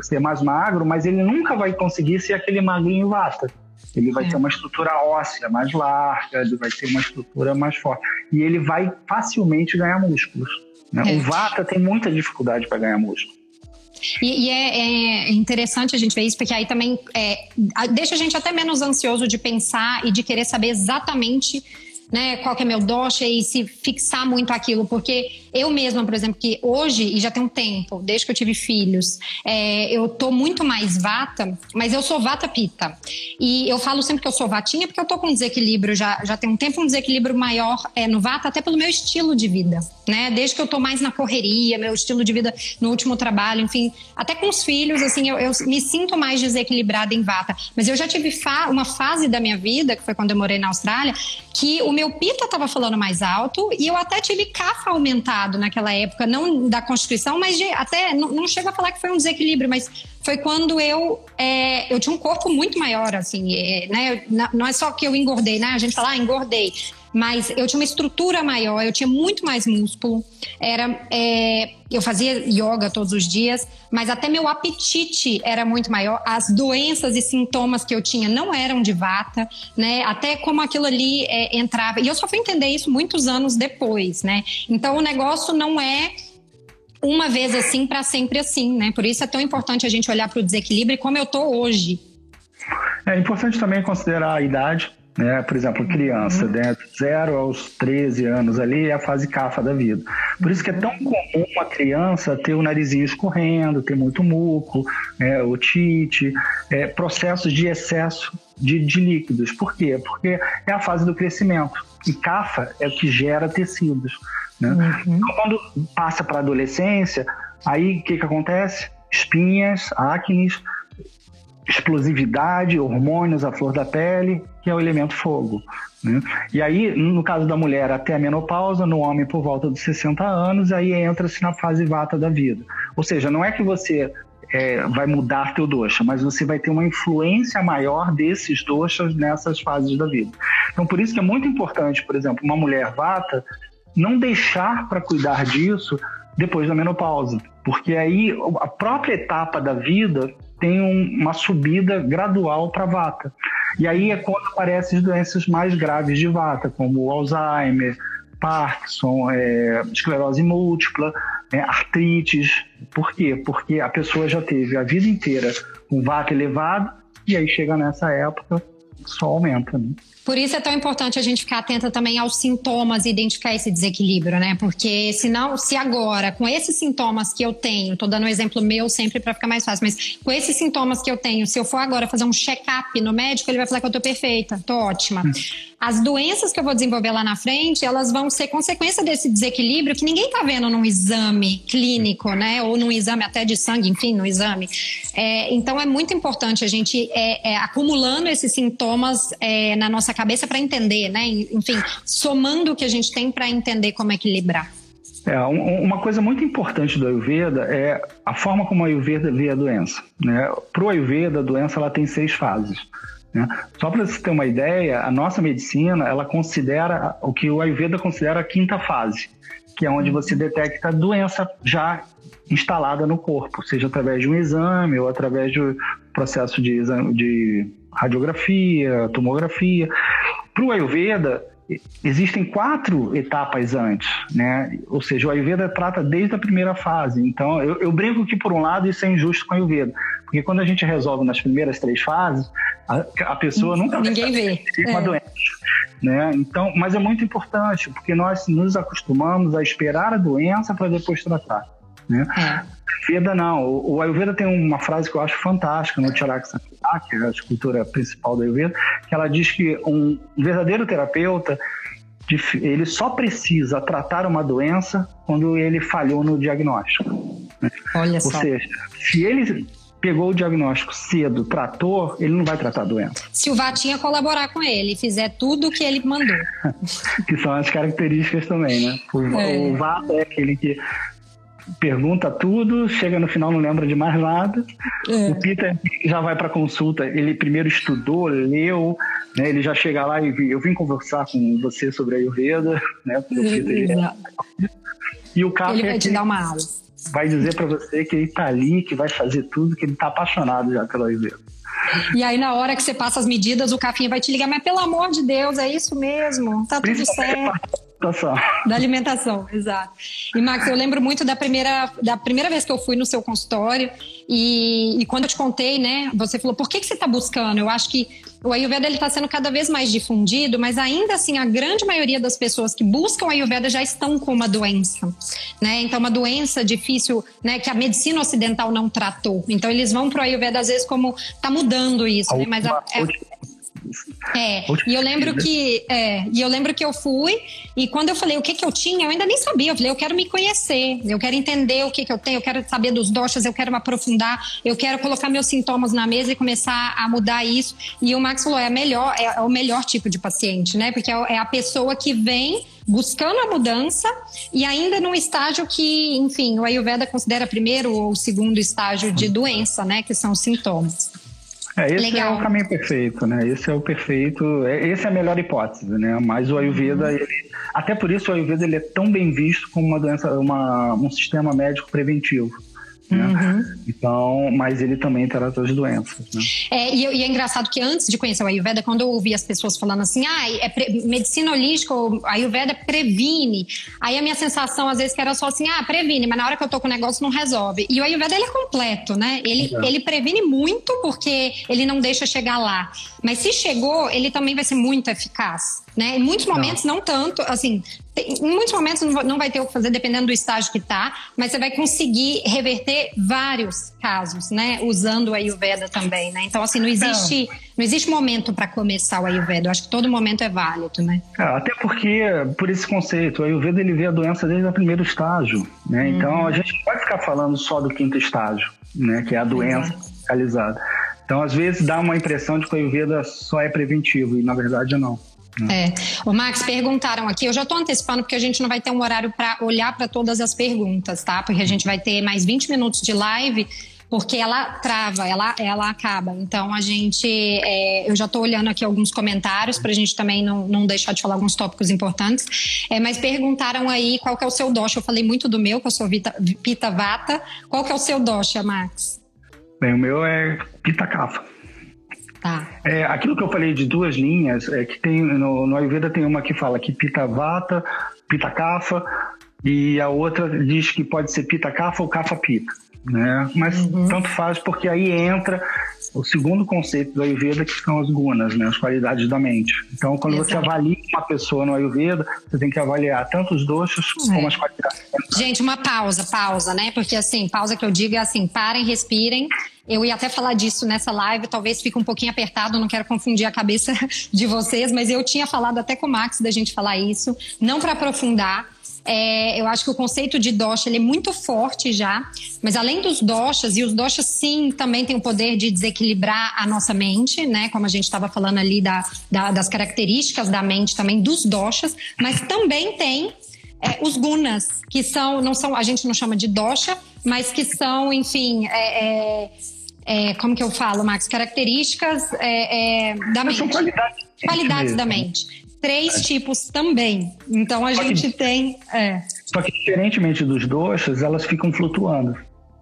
B: ser mais magro, mas ele nunca vai conseguir ser aquele magrinho vata. Ele vai é. ter uma estrutura óssea mais larga, ele vai ter uma estrutura mais forte. E ele vai facilmente ganhar músculos. Né? É. O vata tem muita dificuldade para ganhar músculo.
A: E, e é, é, interessante a gente ver isso, porque aí também é, deixa a gente até menos ansioso de pensar e de querer saber exatamente né, qual que é meu dosha e se fixar muito aquilo, porque eu mesma, por exemplo, que hoje, e já tem um tempo, desde que eu tive filhos, é, eu tô muito mais vata, mas eu sou vata pita. E eu falo sempre que eu sou vatinha porque eu tô com um desequilíbrio, já, já tem um tempo um desequilíbrio maior é, no vata, até pelo meu estilo de vida, né? Desde que eu tô mais na correria, meu estilo de vida no último trabalho, enfim, até com os filhos, assim, eu, eu me sinto mais desequilibrada em vata. Mas eu já tive fa uma fase da minha vida, que foi quando eu morei na Austrália, que o meu pita tava falando mais alto e eu até tive cafa aumentado naquela época, não da Constituição, mas de, até não, não chego a falar que foi um desequilíbrio, mas foi quando eu é, eu tinha um corpo muito maior, assim, é, né? Não é só que eu engordei, né? A gente fala, ah, engordei. Mas eu tinha uma estrutura maior, eu tinha muito mais músculo. Era, é, eu fazia yoga todos os dias, mas até meu apetite era muito maior. As doenças e sintomas que eu tinha não eram de vata, né? Até como aquilo ali é, entrava. E eu só fui entender isso muitos anos depois, né? Então o negócio não é uma vez assim para sempre assim, né? Por isso é tão importante a gente olhar para o desequilíbrio como eu tô hoje.
B: É importante também considerar a idade, né? Por exemplo, criança, uhum. né? 0 aos 13 anos ali é a fase cafa da vida. Por isso que é tão comum uma criança ter o narizinho escorrendo, ter muito muco, é, otite, é, processos de excesso de, de líquidos. Por quê? Porque é a fase do crescimento. E cafa é o que gera tecidos. Né? Uhum. Então, quando passa para a adolescência, aí o que, que acontece? Espinhas, acnes, explosividade, hormônios à flor da pele, que é o elemento fogo. Né? E aí, no caso da mulher, até a menopausa, no homem por volta dos 60 anos, aí entra-se na fase vata da vida. Ou seja, não é que você é, vai mudar teu dosha, mas você vai ter uma influência maior desses doshas nessas fases da vida. Então, por isso que é muito importante, por exemplo, uma mulher vata não deixar para cuidar disso depois da menopausa, porque aí a própria etapa da vida tem um, uma subida gradual para vata. E aí é quando aparecem as doenças mais graves de vata, como Alzheimer, Parkinson, é, esclerose múltipla, é, artrites. Por quê? Porque a pessoa já teve a vida inteira com vata elevado e aí chega nessa época só aumenta. Né?
A: Por isso é tão importante a gente ficar atenta também aos sintomas e identificar esse desequilíbrio, né? Porque senão, se agora, com esses sintomas que eu tenho, tô dando um exemplo meu sempre para ficar mais fácil, mas com esses sintomas que eu tenho, se eu for agora fazer um check-up no médico, ele vai falar que eu tô perfeita, tô ótima. Hum. As doenças que eu vou desenvolver lá na frente, elas vão ser consequência desse desequilíbrio que ninguém tá vendo num exame clínico, né? Ou num exame até de sangue, enfim, no exame. É, então é muito importante a gente é, é, acumulando esses sintomas é, na nossa cabeça para entender, né? Enfim, somando o que a gente tem para entender como equilibrar.
B: É, uma coisa muito importante do Ayurveda é a forma como o Ayurveda vê a doença. Né? Para o Ayurveda, a doença ela tem seis fases. Né? Só para você ter uma ideia, a nossa medicina ela considera o que o Ayurveda considera a quinta fase, que é onde você detecta a doença já instalada no corpo, seja através de um exame ou através de um processo de, exame, de radiografia, tomografia. Para o Ayurveda, existem quatro etapas antes, né? Ou seja, o Ayurveda trata desde a primeira fase. Então, eu, eu brinco que, por um lado, isso é injusto com o Ayurveda. Porque quando a gente resolve nas primeiras três fases, a, a pessoa nunca
A: Ninguém vê.
B: uma é. doença. Né? Então, mas é muito importante, porque nós nos acostumamos a esperar a doença para depois tratar. Né? É. Ayurveda não. O, Ayurveda tem uma frase que eu acho fantástica no Charak Samhita, que é a escultura principal do Ayurveda, que ela diz que um verdadeiro terapeuta ele só precisa tratar uma doença quando ele falhou no diagnóstico. Né?
A: Olha
B: Ou
A: só.
B: seja, se ele pegou o diagnóstico cedo, tratou, ele não vai tratar a doença.
A: Se o Vatinha colaborar com ele, fizer tudo o que ele mandou.
B: que são as características também, né? O, é. o Vata é aquele que pergunta tudo, chega no final não lembra de mais nada. É. O Peter já vai para consulta, ele primeiro estudou, leu, né, ele já chega lá e eu vim conversar com você sobre a Ayurveda, né? Peter,
A: e o cara ele vai te dar uma aula.
B: Vai dizer para você que ele tá ali, que vai fazer tudo, que ele tá apaixonado já pela Ayurveda.
A: E aí, na hora que você passa as medidas, o Cafinha vai te ligar, mas pelo amor de Deus, é isso mesmo, tá tudo certo
B: alimentação.
A: Da alimentação, exato. E Max, eu lembro muito da primeira, da primeira vez que eu fui no seu consultório e, e quando eu te contei, né, você falou, por que, que você está buscando? Eu acho que o Ayurveda está sendo cada vez mais difundido, mas ainda assim a grande maioria das pessoas que buscam Ayurveda já estão com uma doença, né? Então uma doença difícil, né, que a medicina ocidental não tratou. Então eles vão para o Ayurveda às vezes como está mudando isso, né? Mas a, é, é, e eu lembro que é, e eu lembro que eu fui e quando eu falei o que que eu tinha, eu ainda nem sabia. Eu falei, eu quero me conhecer, eu quero entender o que que eu tenho, eu quero saber dos doshas, eu quero me aprofundar, eu quero colocar meus sintomas na mesa e começar a mudar isso. E o Max falou, é melhor, é, é o melhor tipo de paciente, né? Porque é, é a pessoa que vem buscando a mudança e ainda num estágio que, enfim, o Ayurveda considera primeiro ou segundo estágio de doença, né? Que são os sintomas.
B: É, esse Legal. é o caminho perfeito, né? Esse é o perfeito, é, esse é a melhor hipótese, né? Mas o Ayurveda, uhum. ele, até por isso o Ayurveda ele é tão bem visto como uma doença, uma, um sistema médico preventivo. Né? Uhum. Então, mas ele também trata as doenças. Né?
A: É, e, e, é engraçado que antes de conhecer o Ayurveda, quando eu ouvi as pessoas falando assim, ah, é pre, medicina holística, o Ayurveda previne. Aí a minha sensação, às vezes, que era só assim, ah, previne, mas na hora que eu tô com o negócio não resolve. E o Ayurveda, ele é completo, né? Ele, é. ele previne muito porque ele não deixa chegar lá. Mas se chegou, ele também vai ser muito eficaz. Né? Em muitos momentos, não, não tanto, assim, em muitos momentos não vai ter o que fazer dependendo do estágio que está, mas você vai conseguir reverter vários casos, né? Usando o Ayurveda também, né? Então, assim, não existe, não, não existe momento para começar o Ayurveda. Eu acho que todo momento é válido, né?
B: É, até porque, por esse conceito, o Ayurveda ele vê a doença desde o primeiro estágio, né? Uhum. Então, a gente não pode ficar falando só do quinto estágio, né? Que é a doença localizada. Então, às vezes, dá uma impressão de que o Ayurveda só é preventivo, e na verdade não.
A: É. O Max, perguntaram aqui, eu já estou antecipando porque a gente não vai ter um horário para olhar para todas as perguntas, tá? Porque a gente vai ter mais 20 minutos de live porque ela trava, ela, ela acaba. Então a gente, é, eu já estou olhando aqui alguns comentários para a gente também não, não deixar de falar alguns tópicos importantes. É, mas perguntaram aí qual que é o seu dosha. Eu falei muito do meu, que eu sou Vita, Pita Vata. Qual que é o seu dosha, Max?
B: Bem, o meu é Pita Kapha. Tá. É, aquilo que eu falei de duas linhas, é que tem no, no Ayurveda tem uma que fala que Pita Vata, Pita Kapha, e a outra diz que pode ser Pita Kapha ou Kapha Pita. Né? Mas uhum. tanto faz porque aí entra o segundo conceito do Ayurveda, que são as gunas, né? as qualidades da mente. Então, quando Exato. você avalia uma pessoa no Ayurveda, você tem que avaliar tanto os doxas é. como as qualidades.
A: Gente, uma pausa, pausa, né? Porque assim, pausa que eu digo é assim, parem, respirem. Eu ia até falar disso nessa live, talvez fique um pouquinho apertado, não quero confundir a cabeça de vocês, mas eu tinha falado até com o Max da gente falar isso, não para aprofundar, é, eu acho que o conceito de dosha ele é muito forte já, mas além dos doshas, e os doshas sim também têm o poder de desequilibrar a nossa mente, né? Como a gente estava falando ali da, da, das características da mente também dos doshas, mas também tem é, os gunas, que são, não são, a gente não chama de dosha, mas que são, enfim, é, é, é como que eu falo, Max? Características é, da mente. São qualidades, qualidades da mente três é. tipos também. Então a Só gente que, tem. É.
B: Só que diferentemente dos doxas, elas ficam flutuando.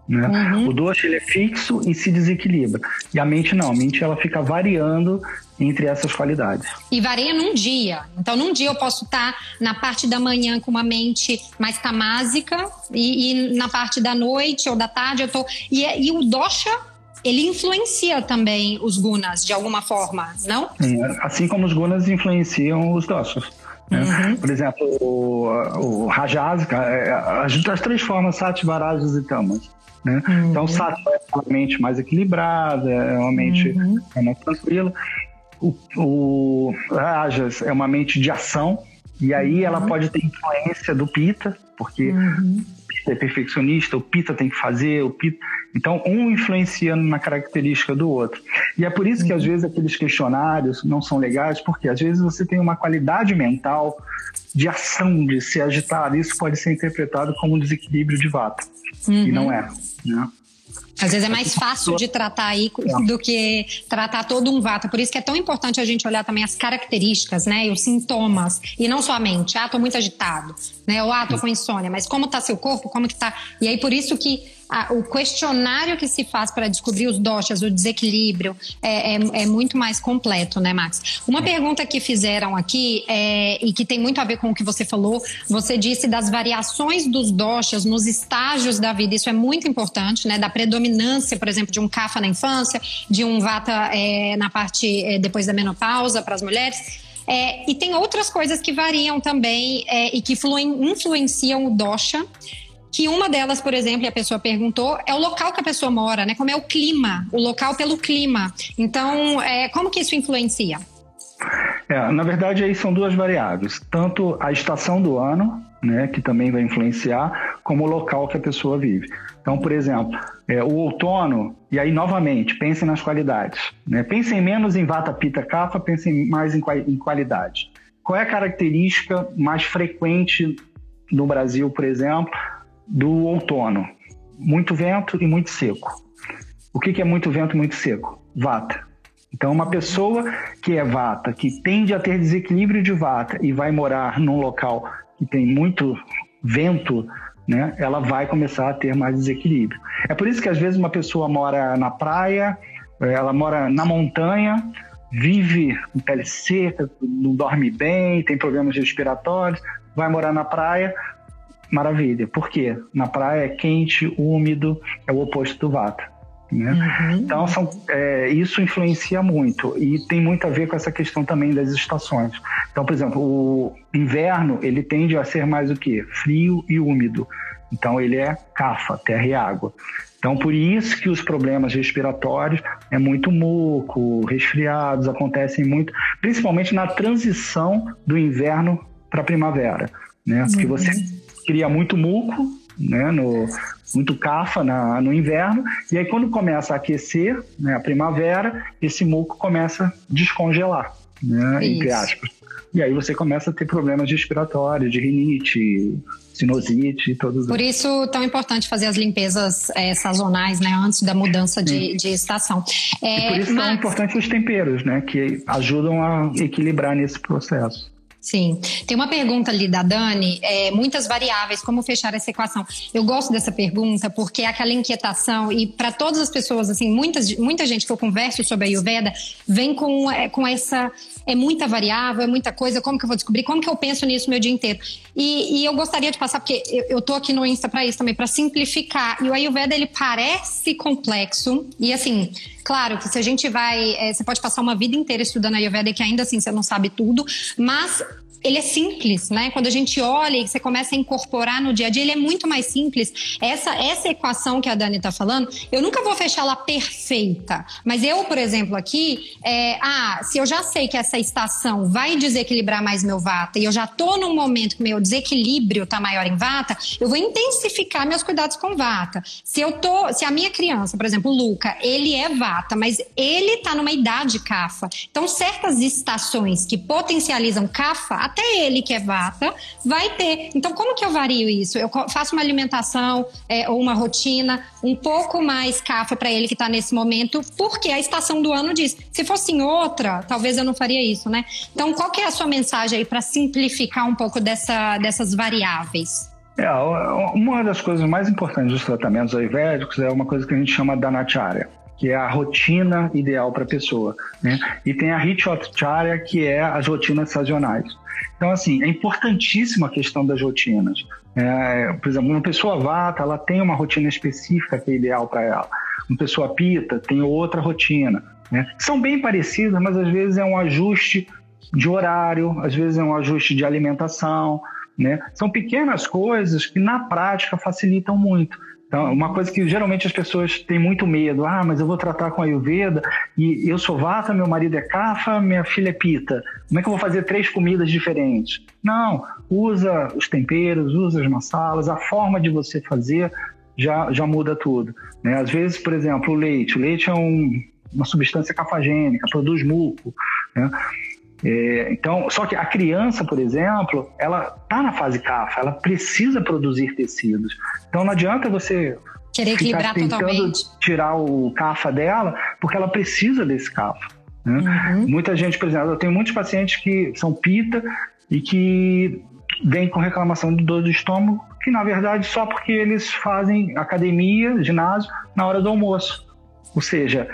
B: Né? Uhum. O doce ele é fixo e se desequilibra. E a mente não, a mente ela fica variando entre essas qualidades.
A: E varia num dia. Então, num dia eu posso estar na parte da manhã com uma mente mais tamásica e, e na parte da noite ou da tarde eu tô. E, é, e o dosha ele influencia também os gunas de alguma forma, não?
B: Sim, assim como os gunas influenciam os doshas. Né? Uhum. Por exemplo, o, o Rajasika, é, as três formas, Sattva, Rajas e Tamas. Né? Uhum. Então, Sattva é uma mente mais equilibrada, é uma mente uhum. é mais tranquila. O, o Rajas é uma mente de ação, e aí ela uhum. pode ter influência do Pita, porque uhum é perfeccionista, o Pita tem que fazer, o Pita... Então, um influenciando na característica do outro. E é por isso que, às vezes, aqueles questionários não são legais, porque, às vezes, você tem uma qualidade mental de ação, de se agitar. Isso pode ser interpretado como um desequilíbrio de vata. Uhum. E não é. Né?
A: Às vezes é mais fácil de tratar aí do que tratar todo um vata. Por isso que é tão importante a gente olhar também as características, né? E os sintomas. E não somente, ah, tô muito agitado, né? Ou ah, tô com insônia. Mas como tá seu corpo, como que tá... E aí, por isso que a, o questionário que se faz para descobrir os doshas, o desequilíbrio, é, é, é, muito mais completo, né, Max? Uma pergunta que fizeram aqui é, e que tem muito a ver com o que você falou, você disse das variações dos doshas nos estágios da vida. Isso é muito importante, né? Da predominância, por exemplo, de um kapha na infância, de um vata é, na parte é, depois da menopausa para as mulheres. É, e tem outras coisas que variam também é, e que influenciam o dosha. Que uma delas, por exemplo, a pessoa perguntou, é o local que a pessoa mora, né? Como é o clima, o local pelo clima. Então, é, como que isso influencia?
B: É, na verdade, aí são duas variáveis. Tanto a estação do ano, né, que também vai influenciar, como o local que a pessoa vive. Então, por exemplo, é, o outono, e aí novamente, pensem nas qualidades. Né? Pensem menos em vata, pita, kapha, pensem mais em, em qualidade. Qual é a característica mais frequente no Brasil, por exemplo, do outono? Muito vento e muito seco. O que, que é muito vento e muito seco? Vata. Então, uma pessoa que é vata, que tende a ter desequilíbrio de vata e vai morar num local que tem muito vento, né, ela vai começar a ter mais desequilíbrio. É por isso que às vezes uma pessoa mora na praia, ela mora na montanha, vive com pele seca, não dorme bem, tem problemas respiratórios, vai morar na praia, maravilha. Por quê? Na praia é quente, úmido, é o oposto do vata. Né? Uhum. Então, são, é, isso influencia muito e tem muito a ver com essa questão também das estações. Então, por exemplo, o inverno ele tende a ser mais o que? Frio e úmido. Então, ele é cafa, terra e água. Então, por isso que os problemas respiratórios é muito muco, resfriados, acontecem muito, principalmente na transição do inverno para a primavera, né? Porque uhum. você cria muito muco né, no, muito cafa na, no inverno, e aí quando começa a aquecer, né, a primavera, esse muco começa a descongelar, né, entre aspas. E aí você começa a ter problemas respiratórios, de rinite, sinusite, todos
A: Por isso, tão importante fazer as limpezas é, sazonais, né, antes da mudança de, de estação.
B: É, e por isso Max... são importantes os temperos, né, que ajudam a equilibrar nesse processo.
A: Sim. Tem uma pergunta ali da Dani, é, muitas variáveis, como fechar essa equação? Eu gosto dessa pergunta porque é aquela inquietação, e para todas as pessoas, assim, muitas, muita gente que eu converso sobre a Ayurveda vem com, é, com essa. É muita variável, é muita coisa, como que eu vou descobrir? Como que eu penso nisso meu dia inteiro? E, e eu gostaria de passar, porque eu, eu tô aqui no Insta para isso também, para simplificar. E o Ayurveda, ele parece complexo, e assim, Claro que se a gente vai. É, você pode passar uma vida inteira estudando Ayurveda que ainda assim você não sabe tudo, mas ele é simples, né? Quando a gente olha e você começa a incorporar no dia a dia, ele é muito mais simples. Essa, essa equação que a Dani está falando, eu nunca vou fechá-la perfeita. Mas eu, por exemplo, aqui, é, ah, se eu já sei que essa estação vai desequilibrar mais meu vata e eu já tô num momento que meu desequilíbrio tá maior em vata, eu vou intensificar meus cuidados com vata. Se eu tô, se a minha criança, por exemplo, o Luca, ele é vata, mas ele tá numa idade cafa. Então, certas estações que potencializam cafa até ele que é vata vai ter. Então, como que eu vario isso? Eu faço uma alimentação é, ou uma rotina um pouco mais cafa para ele que está nesse momento, porque a estação do ano diz. Se fosse em outra, talvez eu não faria isso, né? Então, qual que é a sua mensagem aí para simplificar um pouco dessa, dessas variáveis?
B: É, uma das coisas mais importantes dos tratamentos ayurvédicos é uma coisa que a gente chama da nacharya que é a rotina ideal para a pessoa. Né? E tem a Hitchotcharya, que é as rotinas sazonais. Então, assim, é importantíssima a questão das rotinas. É, por exemplo, uma pessoa vata, ela tem uma rotina específica que é ideal para ela. Uma pessoa pita tem outra rotina. Né? São bem parecidas, mas às vezes é um ajuste de horário, às vezes é um ajuste de alimentação. Né? São pequenas coisas que na prática facilitam muito. Então, uma coisa que geralmente as pessoas têm muito medo, ah, mas eu vou tratar com a Ayurveda e eu sou vata, meu marido é kafa, minha filha é pita. Como é que eu vou fazer três comidas diferentes? Não, usa os temperos, usa as massalas, a forma de você fazer já, já muda tudo. Né? Às vezes, por exemplo, o leite. O leite é um, uma substância cafagênica, produz muco. Né? É, então, só que a criança, por exemplo, ela está na fase CAFA, ela precisa produzir tecidos. Então não adianta você
A: querer equilibrar totalmente,
B: tirar o CAFA dela, porque ela precisa desse CAFA. Né? Uhum. Muita gente, por exemplo, eu tenho muitos pacientes que são pita e que vêm com reclamação de dor do estômago que na verdade só porque eles fazem academia, ginásio na hora do almoço. Ou seja,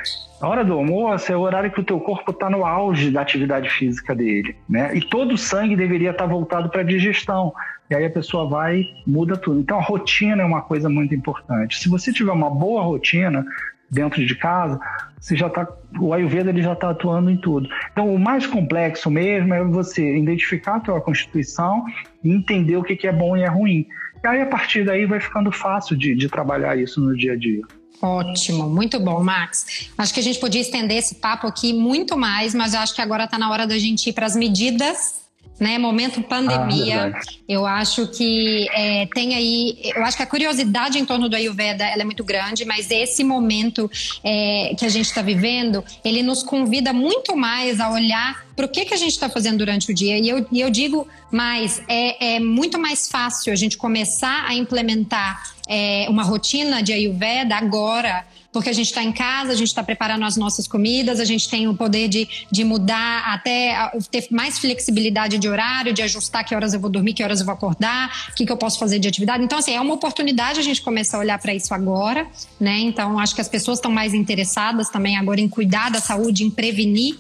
B: a hora do almoço é o horário que o teu corpo está no auge da atividade física dele, né? E todo o sangue deveria estar tá voltado para a digestão. E aí a pessoa vai muda tudo. Então a rotina é uma coisa muito importante. Se você tiver uma boa rotina dentro de casa, você já tá, o Ayurveda ele já está atuando em tudo. Então o mais complexo mesmo é você identificar a tua constituição e entender o que, que é bom e é ruim. E aí a partir daí vai ficando fácil de, de trabalhar isso no dia a dia.
A: Ótimo, muito bom, Max. Acho que a gente podia estender esse papo aqui muito mais, mas acho que agora está na hora da gente ir para as medidas né? Momento pandemia. Ah, eu acho que é, tem aí. Eu acho que a curiosidade em torno do Ayurveda ela é muito grande, mas esse momento é, que a gente está vivendo, ele nos convida muito mais a olhar para o que, que a gente está fazendo durante o dia. E eu, e eu digo mais, é, é muito mais fácil a gente começar a implementar é, uma rotina de Ayurveda agora porque a gente está em casa, a gente está preparando as nossas comidas, a gente tem o poder de, de mudar, até ter mais flexibilidade de horário, de ajustar que horas eu vou dormir, que horas eu vou acordar, o que, que eu posso fazer de atividade. Então, assim, é uma oportunidade a gente começar a olhar para isso agora, né? Então, acho que as pessoas estão mais interessadas também agora em cuidar da saúde, em prevenir.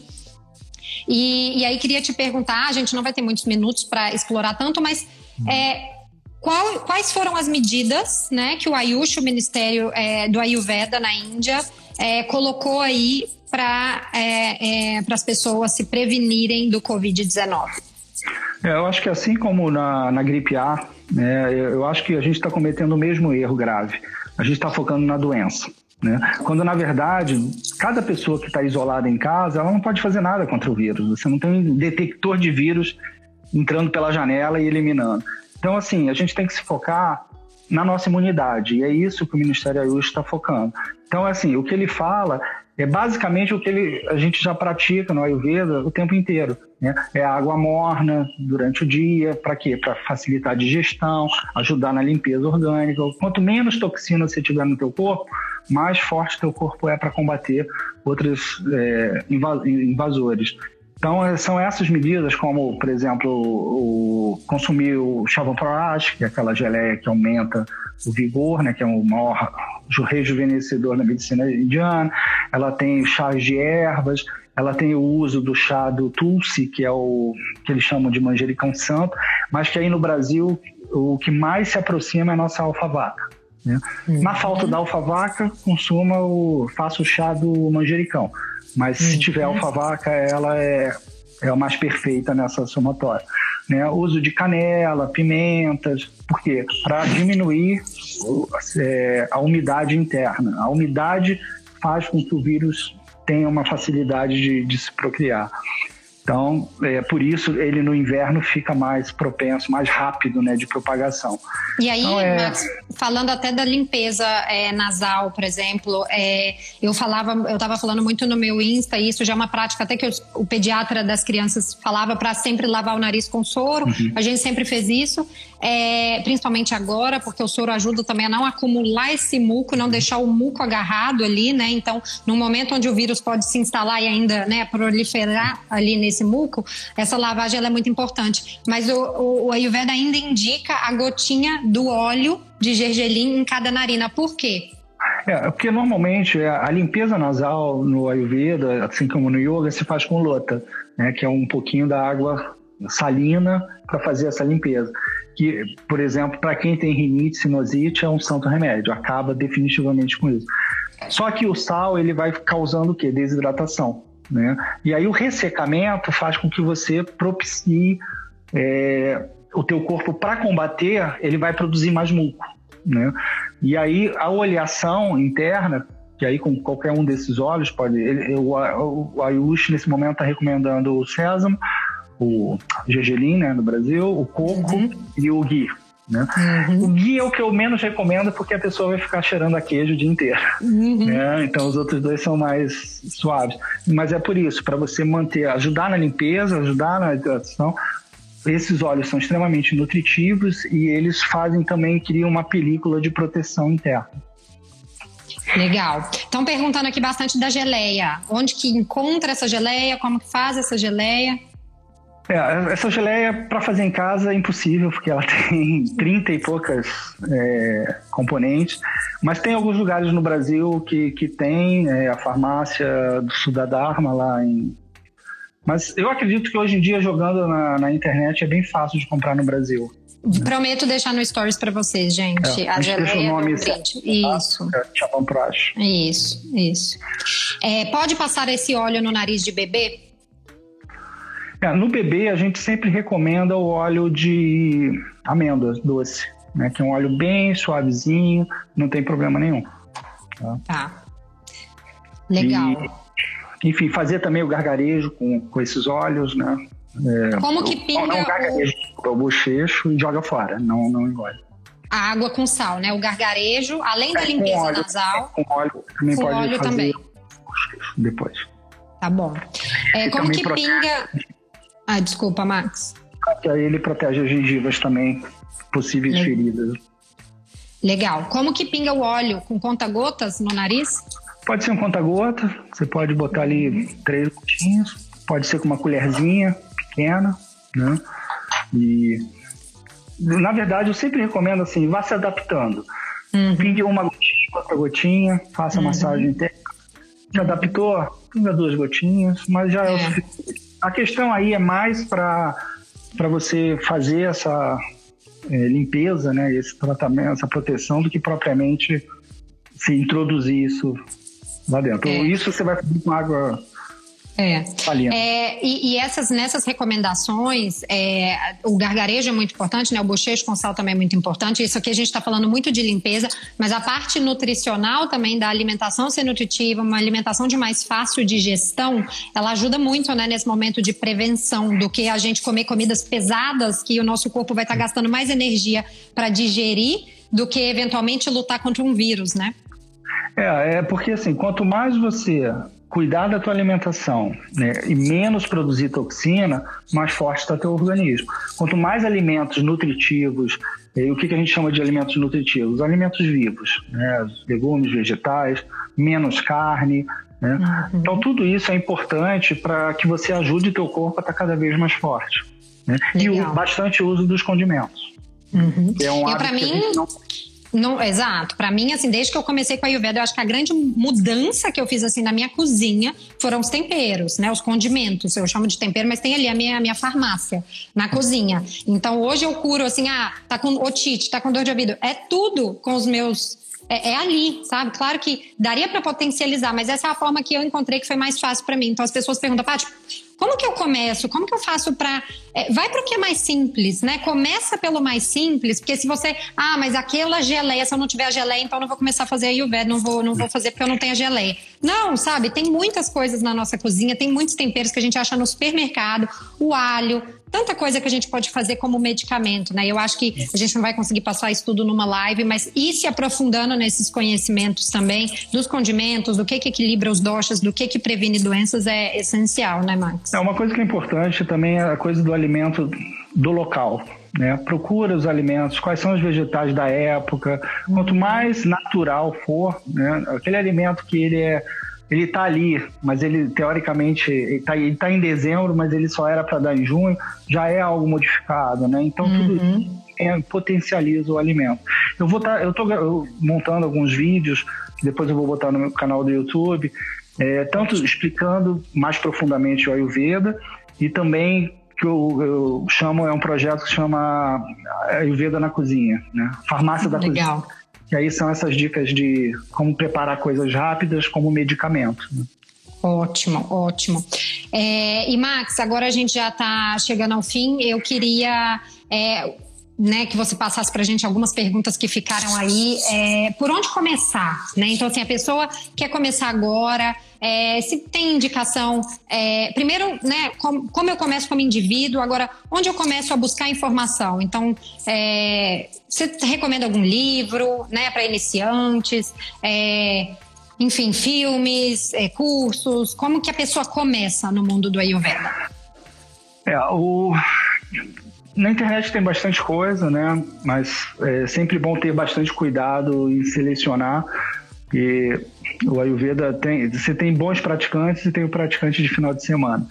A: E, e aí, queria te perguntar: a gente não vai ter muitos minutos para explorar tanto, mas. É, qual, quais foram as medidas né, que o Ayush, o Ministério é, do Ayurveda na Índia, é, colocou aí para é, é as pessoas se prevenirem do Covid-19?
B: É, eu acho que assim como na, na gripe A, né, eu acho que a gente está cometendo o mesmo erro grave. A gente está focando na doença. Né? Quando, na verdade, cada pessoa que está isolada em casa, ela não pode fazer nada contra o vírus. Você não tem detector de vírus entrando pela janela e eliminando. Então, assim, a gente tem que se focar na nossa imunidade, e é isso que o Ministério Ayush está focando. Então, assim, o que ele fala é basicamente o que ele, a gente já pratica no Ayurveda o tempo inteiro. Né? É água morna durante o dia, para quê? Para facilitar a digestão, ajudar na limpeza orgânica. Quanto menos toxina você tiver no teu corpo, mais forte teu corpo é para combater outros é, invasores. Então, é, são essas medidas, como, por exemplo, o, consumir o Chavanpraj, que é aquela geleia que aumenta o vigor, né, que é o maior rejuvenescedor da medicina indiana. Ela tem chás de ervas, ela tem o uso do chá do Tulsi, que é o que eles chamam de manjericão santo, mas que aí no Brasil o que mais se aproxima é a nossa alfavaca. Né? Uhum. Na falta da alfavaca, consuma o, faça o chá do manjericão. Mas se tiver uhum. alfavaca, ela é, é a mais perfeita nessa somatória. Né? Uso de canela, pimentas, por quê? Para diminuir é, a umidade interna. A umidade faz com que o vírus tenha uma facilidade de, de se procriar. Então, é, por isso ele no inverno fica mais propenso, mais rápido, né, de propagação.
A: E aí, então, é... Max, falando até da limpeza é, nasal, por exemplo, é, eu falava, eu estava falando muito no meu Insta, e isso já é uma prática até que eu, o pediatra das crianças falava para sempre lavar o nariz com soro. Uhum. A gente sempre fez isso, é, principalmente agora, porque o soro ajuda também a não acumular esse muco, não deixar o muco agarrado ali, né? Então, no momento onde o vírus pode se instalar e ainda, né, proliferar ali nesse esse muco, essa lavagem é muito importante. Mas o, o, o Ayurveda ainda indica a gotinha do óleo de gergelim em cada narina. Por quê?
B: É, porque normalmente é, a limpeza nasal no Ayurveda, assim como no Yoga, se faz com lota, né, que é um pouquinho da água salina para fazer essa limpeza. Que, por exemplo, para quem tem rinite, sinusite, é um santo remédio, acaba definitivamente com isso. Só que o sal ele vai causando o quê? Desidratação. Né? E aí o ressecamento faz com que você propicie é, o teu corpo para combater, ele vai produzir mais muco. Né? E aí a oleação interna, que aí com qualquer um desses óleos pode. Ele, o, o Ayush nesse momento está recomendando o sésamo, o gergelim né, no Brasil, o coco uhum. e o ghee. Né? Uhum. O ghee é o que eu menos recomendo porque a pessoa vai ficar cheirando a queijo o dia inteiro. Uhum. Né? Então os outros dois são mais suaves. Mas é por isso, para você manter, ajudar na limpeza, ajudar na hidratação. Esses óleos são extremamente nutritivos e eles fazem também, criam uma película de proteção interna.
A: Legal. Estão perguntando aqui bastante da geleia. Onde que encontra essa geleia? Como que faz essa geleia?
B: É, essa geleia para fazer em casa é impossível, porque ela tem 30 e poucas é, componentes, mas tem alguns lugares no Brasil que, que tem é, a farmácia do Sudadarma lá em. Mas eu acredito que hoje em dia, jogando na, na internet, é bem fácil de comprar no Brasil.
A: Prometo deixar no stories para vocês, gente. É, a geleia do brinde. Isso.
B: É,
A: isso, isso. É, pode passar esse óleo no nariz de bebê?
B: É, no bebê, a gente sempre recomenda o óleo de amêndoas doce, né? Que é um óleo bem suavezinho, não tem problema nenhum.
A: Tá. tá. Legal.
B: E, enfim, fazer também o gargarejo com, com esses óleos, né?
A: É, Como que pinga?
B: Não, não gargarejo, o... o bochecho e joga fora, não, não engole.
A: A água com sal, né? O gargarejo, além da é, limpeza óleo,
B: nasal. Com óleo, também
A: com
B: pode
A: óleo
B: fazer
A: também.
B: depois.
A: Tá bom. É, como que pinga? Ah, desculpa, Max.
B: Que aí ele protege as gengivas também, possíveis Legal. feridas.
A: Legal. Como que pinga o óleo? Com conta-gotas no nariz?
B: Pode ser um conta-gota, você pode botar ali três gotinhas, pode ser com uma colherzinha pequena, né? E na verdade eu sempre recomendo assim, vá se adaptando. Uhum. Pingue uma gotinha, outra gotinha, faça uhum. massagem interna. Se adaptou, pinga duas gotinhas, mas já é, é o suficiente a questão aí é mais para você fazer essa é, limpeza, né, esse tratamento, essa proteção, do que propriamente se introduzir isso lá dentro. É. Isso você vai fazer com água
A: é. é e, e, essas nessas recomendações, é, o gargarejo é muito importante, né? O bochecho com sal também é muito importante. Isso aqui a gente está falando muito de limpeza, mas a parte nutricional também da alimentação ser nutritiva, uma alimentação de mais fácil digestão, ela ajuda muito, né? Nesse momento de prevenção do que a gente comer comidas pesadas que o nosso corpo vai estar tá gastando mais energia para digerir do que eventualmente lutar contra um vírus, né?
B: É, é porque assim, quanto mais você cuidar da tua alimentação né, e menos produzir toxina, mais forte está teu organismo. Quanto mais alimentos nutritivos, e o que, que a gente chama de alimentos nutritivos? Alimentos vivos, né, legumes, vegetais, menos carne. Né? Uhum. Então tudo isso é importante para que você ajude teu corpo a estar tá cada vez mais forte. Né? E o, bastante uso dos condimentos.
A: Uhum. É um e para mim, não... Não, exato. Para mim, assim, desde que eu comecei com a Ayurveda, eu acho que a grande mudança que eu fiz assim na minha cozinha foram os temperos, né? Os condimentos. Eu chamo de tempero, mas tem ali a minha, a minha farmácia na cozinha. Então hoje eu curo assim, ah, tá com otite, tá com dor de ouvido. É tudo com os meus é, é, ali, sabe? Claro que daria para potencializar, mas essa é a forma que eu encontrei que foi mais fácil para mim. Então as pessoas perguntam, Paty, como que eu começo? Como que eu faço para. É, vai para o que é mais simples, né? Começa pelo mais simples, porque se você. Ah, mas aquela geleia, se eu não tiver a geleia, então não vou começar a fazer Ayurveda, não vou, não vou fazer porque eu não tenho a geleia. Não, sabe? Tem muitas coisas na nossa cozinha, tem muitos temperos que a gente acha no supermercado, o alho, tanta coisa que a gente pode fazer como medicamento, né? Eu acho que a gente não vai conseguir passar isso tudo numa live, mas ir se aprofundando nesses conhecimentos também, dos condimentos, do que que equilibra os doshas, do que que previne doenças é essencial, né, Max?
B: É uma coisa que é importante também é a coisa do alimento do local. Né? Procura os alimentos, quais são os vegetais da época. Quanto mais natural for, né? aquele alimento que ele é ele está ali, mas ele teoricamente está tá em dezembro, mas ele só era para dar em junho, já é algo modificado, né? Então uhum. tudo isso é, potencializa o alimento. Eu vou tá, eu estou montando alguns vídeos, que depois eu vou botar no meu canal do YouTube, é, tanto explicando mais profundamente o Ayurveda e também que eu, eu, chamo é um projeto que se chama Ayurveda na cozinha, né? Farmácia da
A: Legal.
B: cozinha. E aí são essas dicas de como preparar coisas rápidas como medicamento. Né?
A: Ótimo, ótimo. É, e Max, agora a gente já está chegando ao fim. Eu queria é, né, que você passasse para a gente algumas perguntas que ficaram aí. É, por onde começar? Né? Então, assim, a pessoa quer começar agora, é, se tem indicação. É, primeiro, né, com, como eu começo como indivíduo, agora, onde eu começo a buscar informação? Então, é, você recomenda algum livro né, para iniciantes? É, enfim, filmes, é, cursos? Como que a pessoa começa no mundo do Ayurveda?
B: É, o na internet tem bastante coisa, né? Mas é sempre bom ter bastante cuidado em selecionar. E O Ayurveda tem, você tem bons praticantes e tem o praticante de final de semana.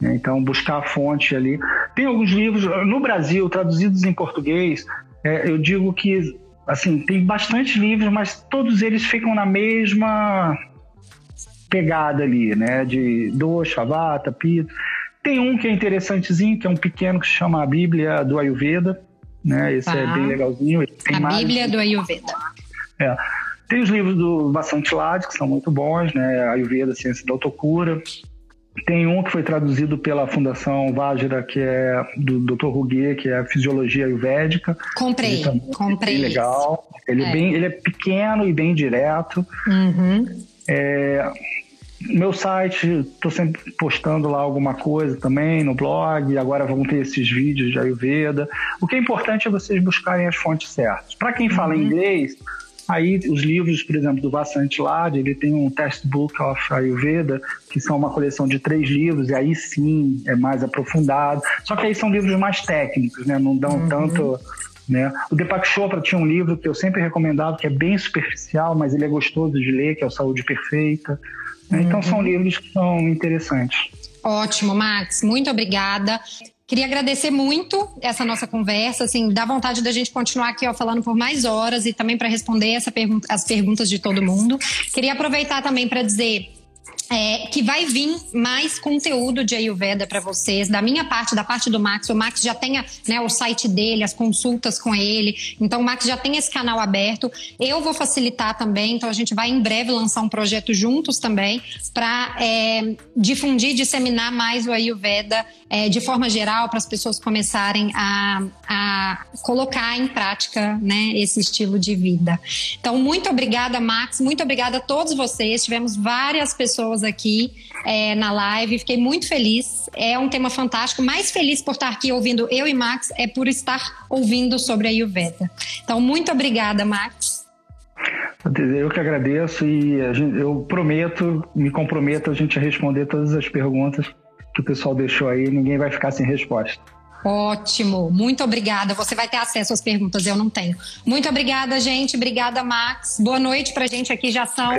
B: Né? Então, buscar a fonte ali. Tem alguns livros, no Brasil, traduzidos em português, é, eu digo que, assim, tem bastante livros, mas todos eles ficam na mesma pegada ali, né? De dosha, vata, pito. Tem um que é interessantezinho, que é um pequeno que se chama a Bíblia do Ayurveda, né? Esse é tá. é bem legalzinho.
A: a mais... Bíblia do Ayurveda.
B: É. Tem os livros do Vasant Lad, que são muito bons, né? Ayurveda, Ciência da Autocura. Tem um que foi traduzido pela Fundação Vajra, que é do Dr. Ruguet, que é Fisiologia Ayurvédica.
A: Comprei, ele comprei.
B: Bem legal. Ele é. é. bem, ele é pequeno e bem direto. Uhum. É, meu site, estou sempre postando lá alguma coisa também no blog. Agora vão ter esses vídeos de Ayurveda. O que é importante é vocês buscarem as fontes certas. Para quem fala uhum. inglês, Aí os livros, por exemplo, do Vasant Lad, ele tem um Textbook of Ayurveda, que são uma coleção de três livros, e aí sim é mais aprofundado. Só que aí são livros mais técnicos, né? Não dão uhum. tanto. Né? O Deepak Chopra tinha um livro que eu sempre recomendava, que é bem superficial, mas ele é gostoso de ler, que é o Saúde Perfeita. Né? Então são uhum. livros que são interessantes.
A: Ótimo, Max. Muito obrigada. Queria agradecer muito essa nossa conversa, assim, dá vontade da gente continuar aqui ó, falando por mais horas e também para responder essa pergunta, as perguntas de todo mundo. Queria aproveitar também para dizer é, que vai vir mais conteúdo de Ayurveda para vocês, da minha parte, da parte do Max. O Max já tem né, o site dele, as consultas com ele. Então, o Max já tem esse canal aberto. Eu vou facilitar também, então a gente vai em breve lançar um projeto juntos também para é, difundir, disseminar mais o Ayurveda é, de forma geral, para as pessoas começarem a, a colocar em prática né, esse estilo de vida. Então, muito obrigada, Max. Muito obrigada a todos vocês. Tivemos várias pessoas aqui é, na live. Fiquei muito feliz. É um tema fantástico. Mais feliz por estar aqui ouvindo eu e Max é por estar ouvindo sobre a Ayurveda. Então, muito obrigada, Max.
B: Eu que agradeço e gente, eu prometo, me comprometo a gente a responder todas as perguntas que o pessoal deixou aí, ninguém vai ficar sem resposta.
A: Ótimo, muito obrigada. Você vai ter acesso às perguntas, eu não tenho. Muito obrigada, gente. Obrigada, Max. Boa noite pra gente aqui. Já são.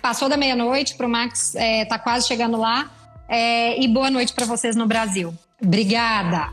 A: Passou da meia-noite, pro Max é, tá quase chegando lá. É, e boa noite para vocês no Brasil. Obrigada.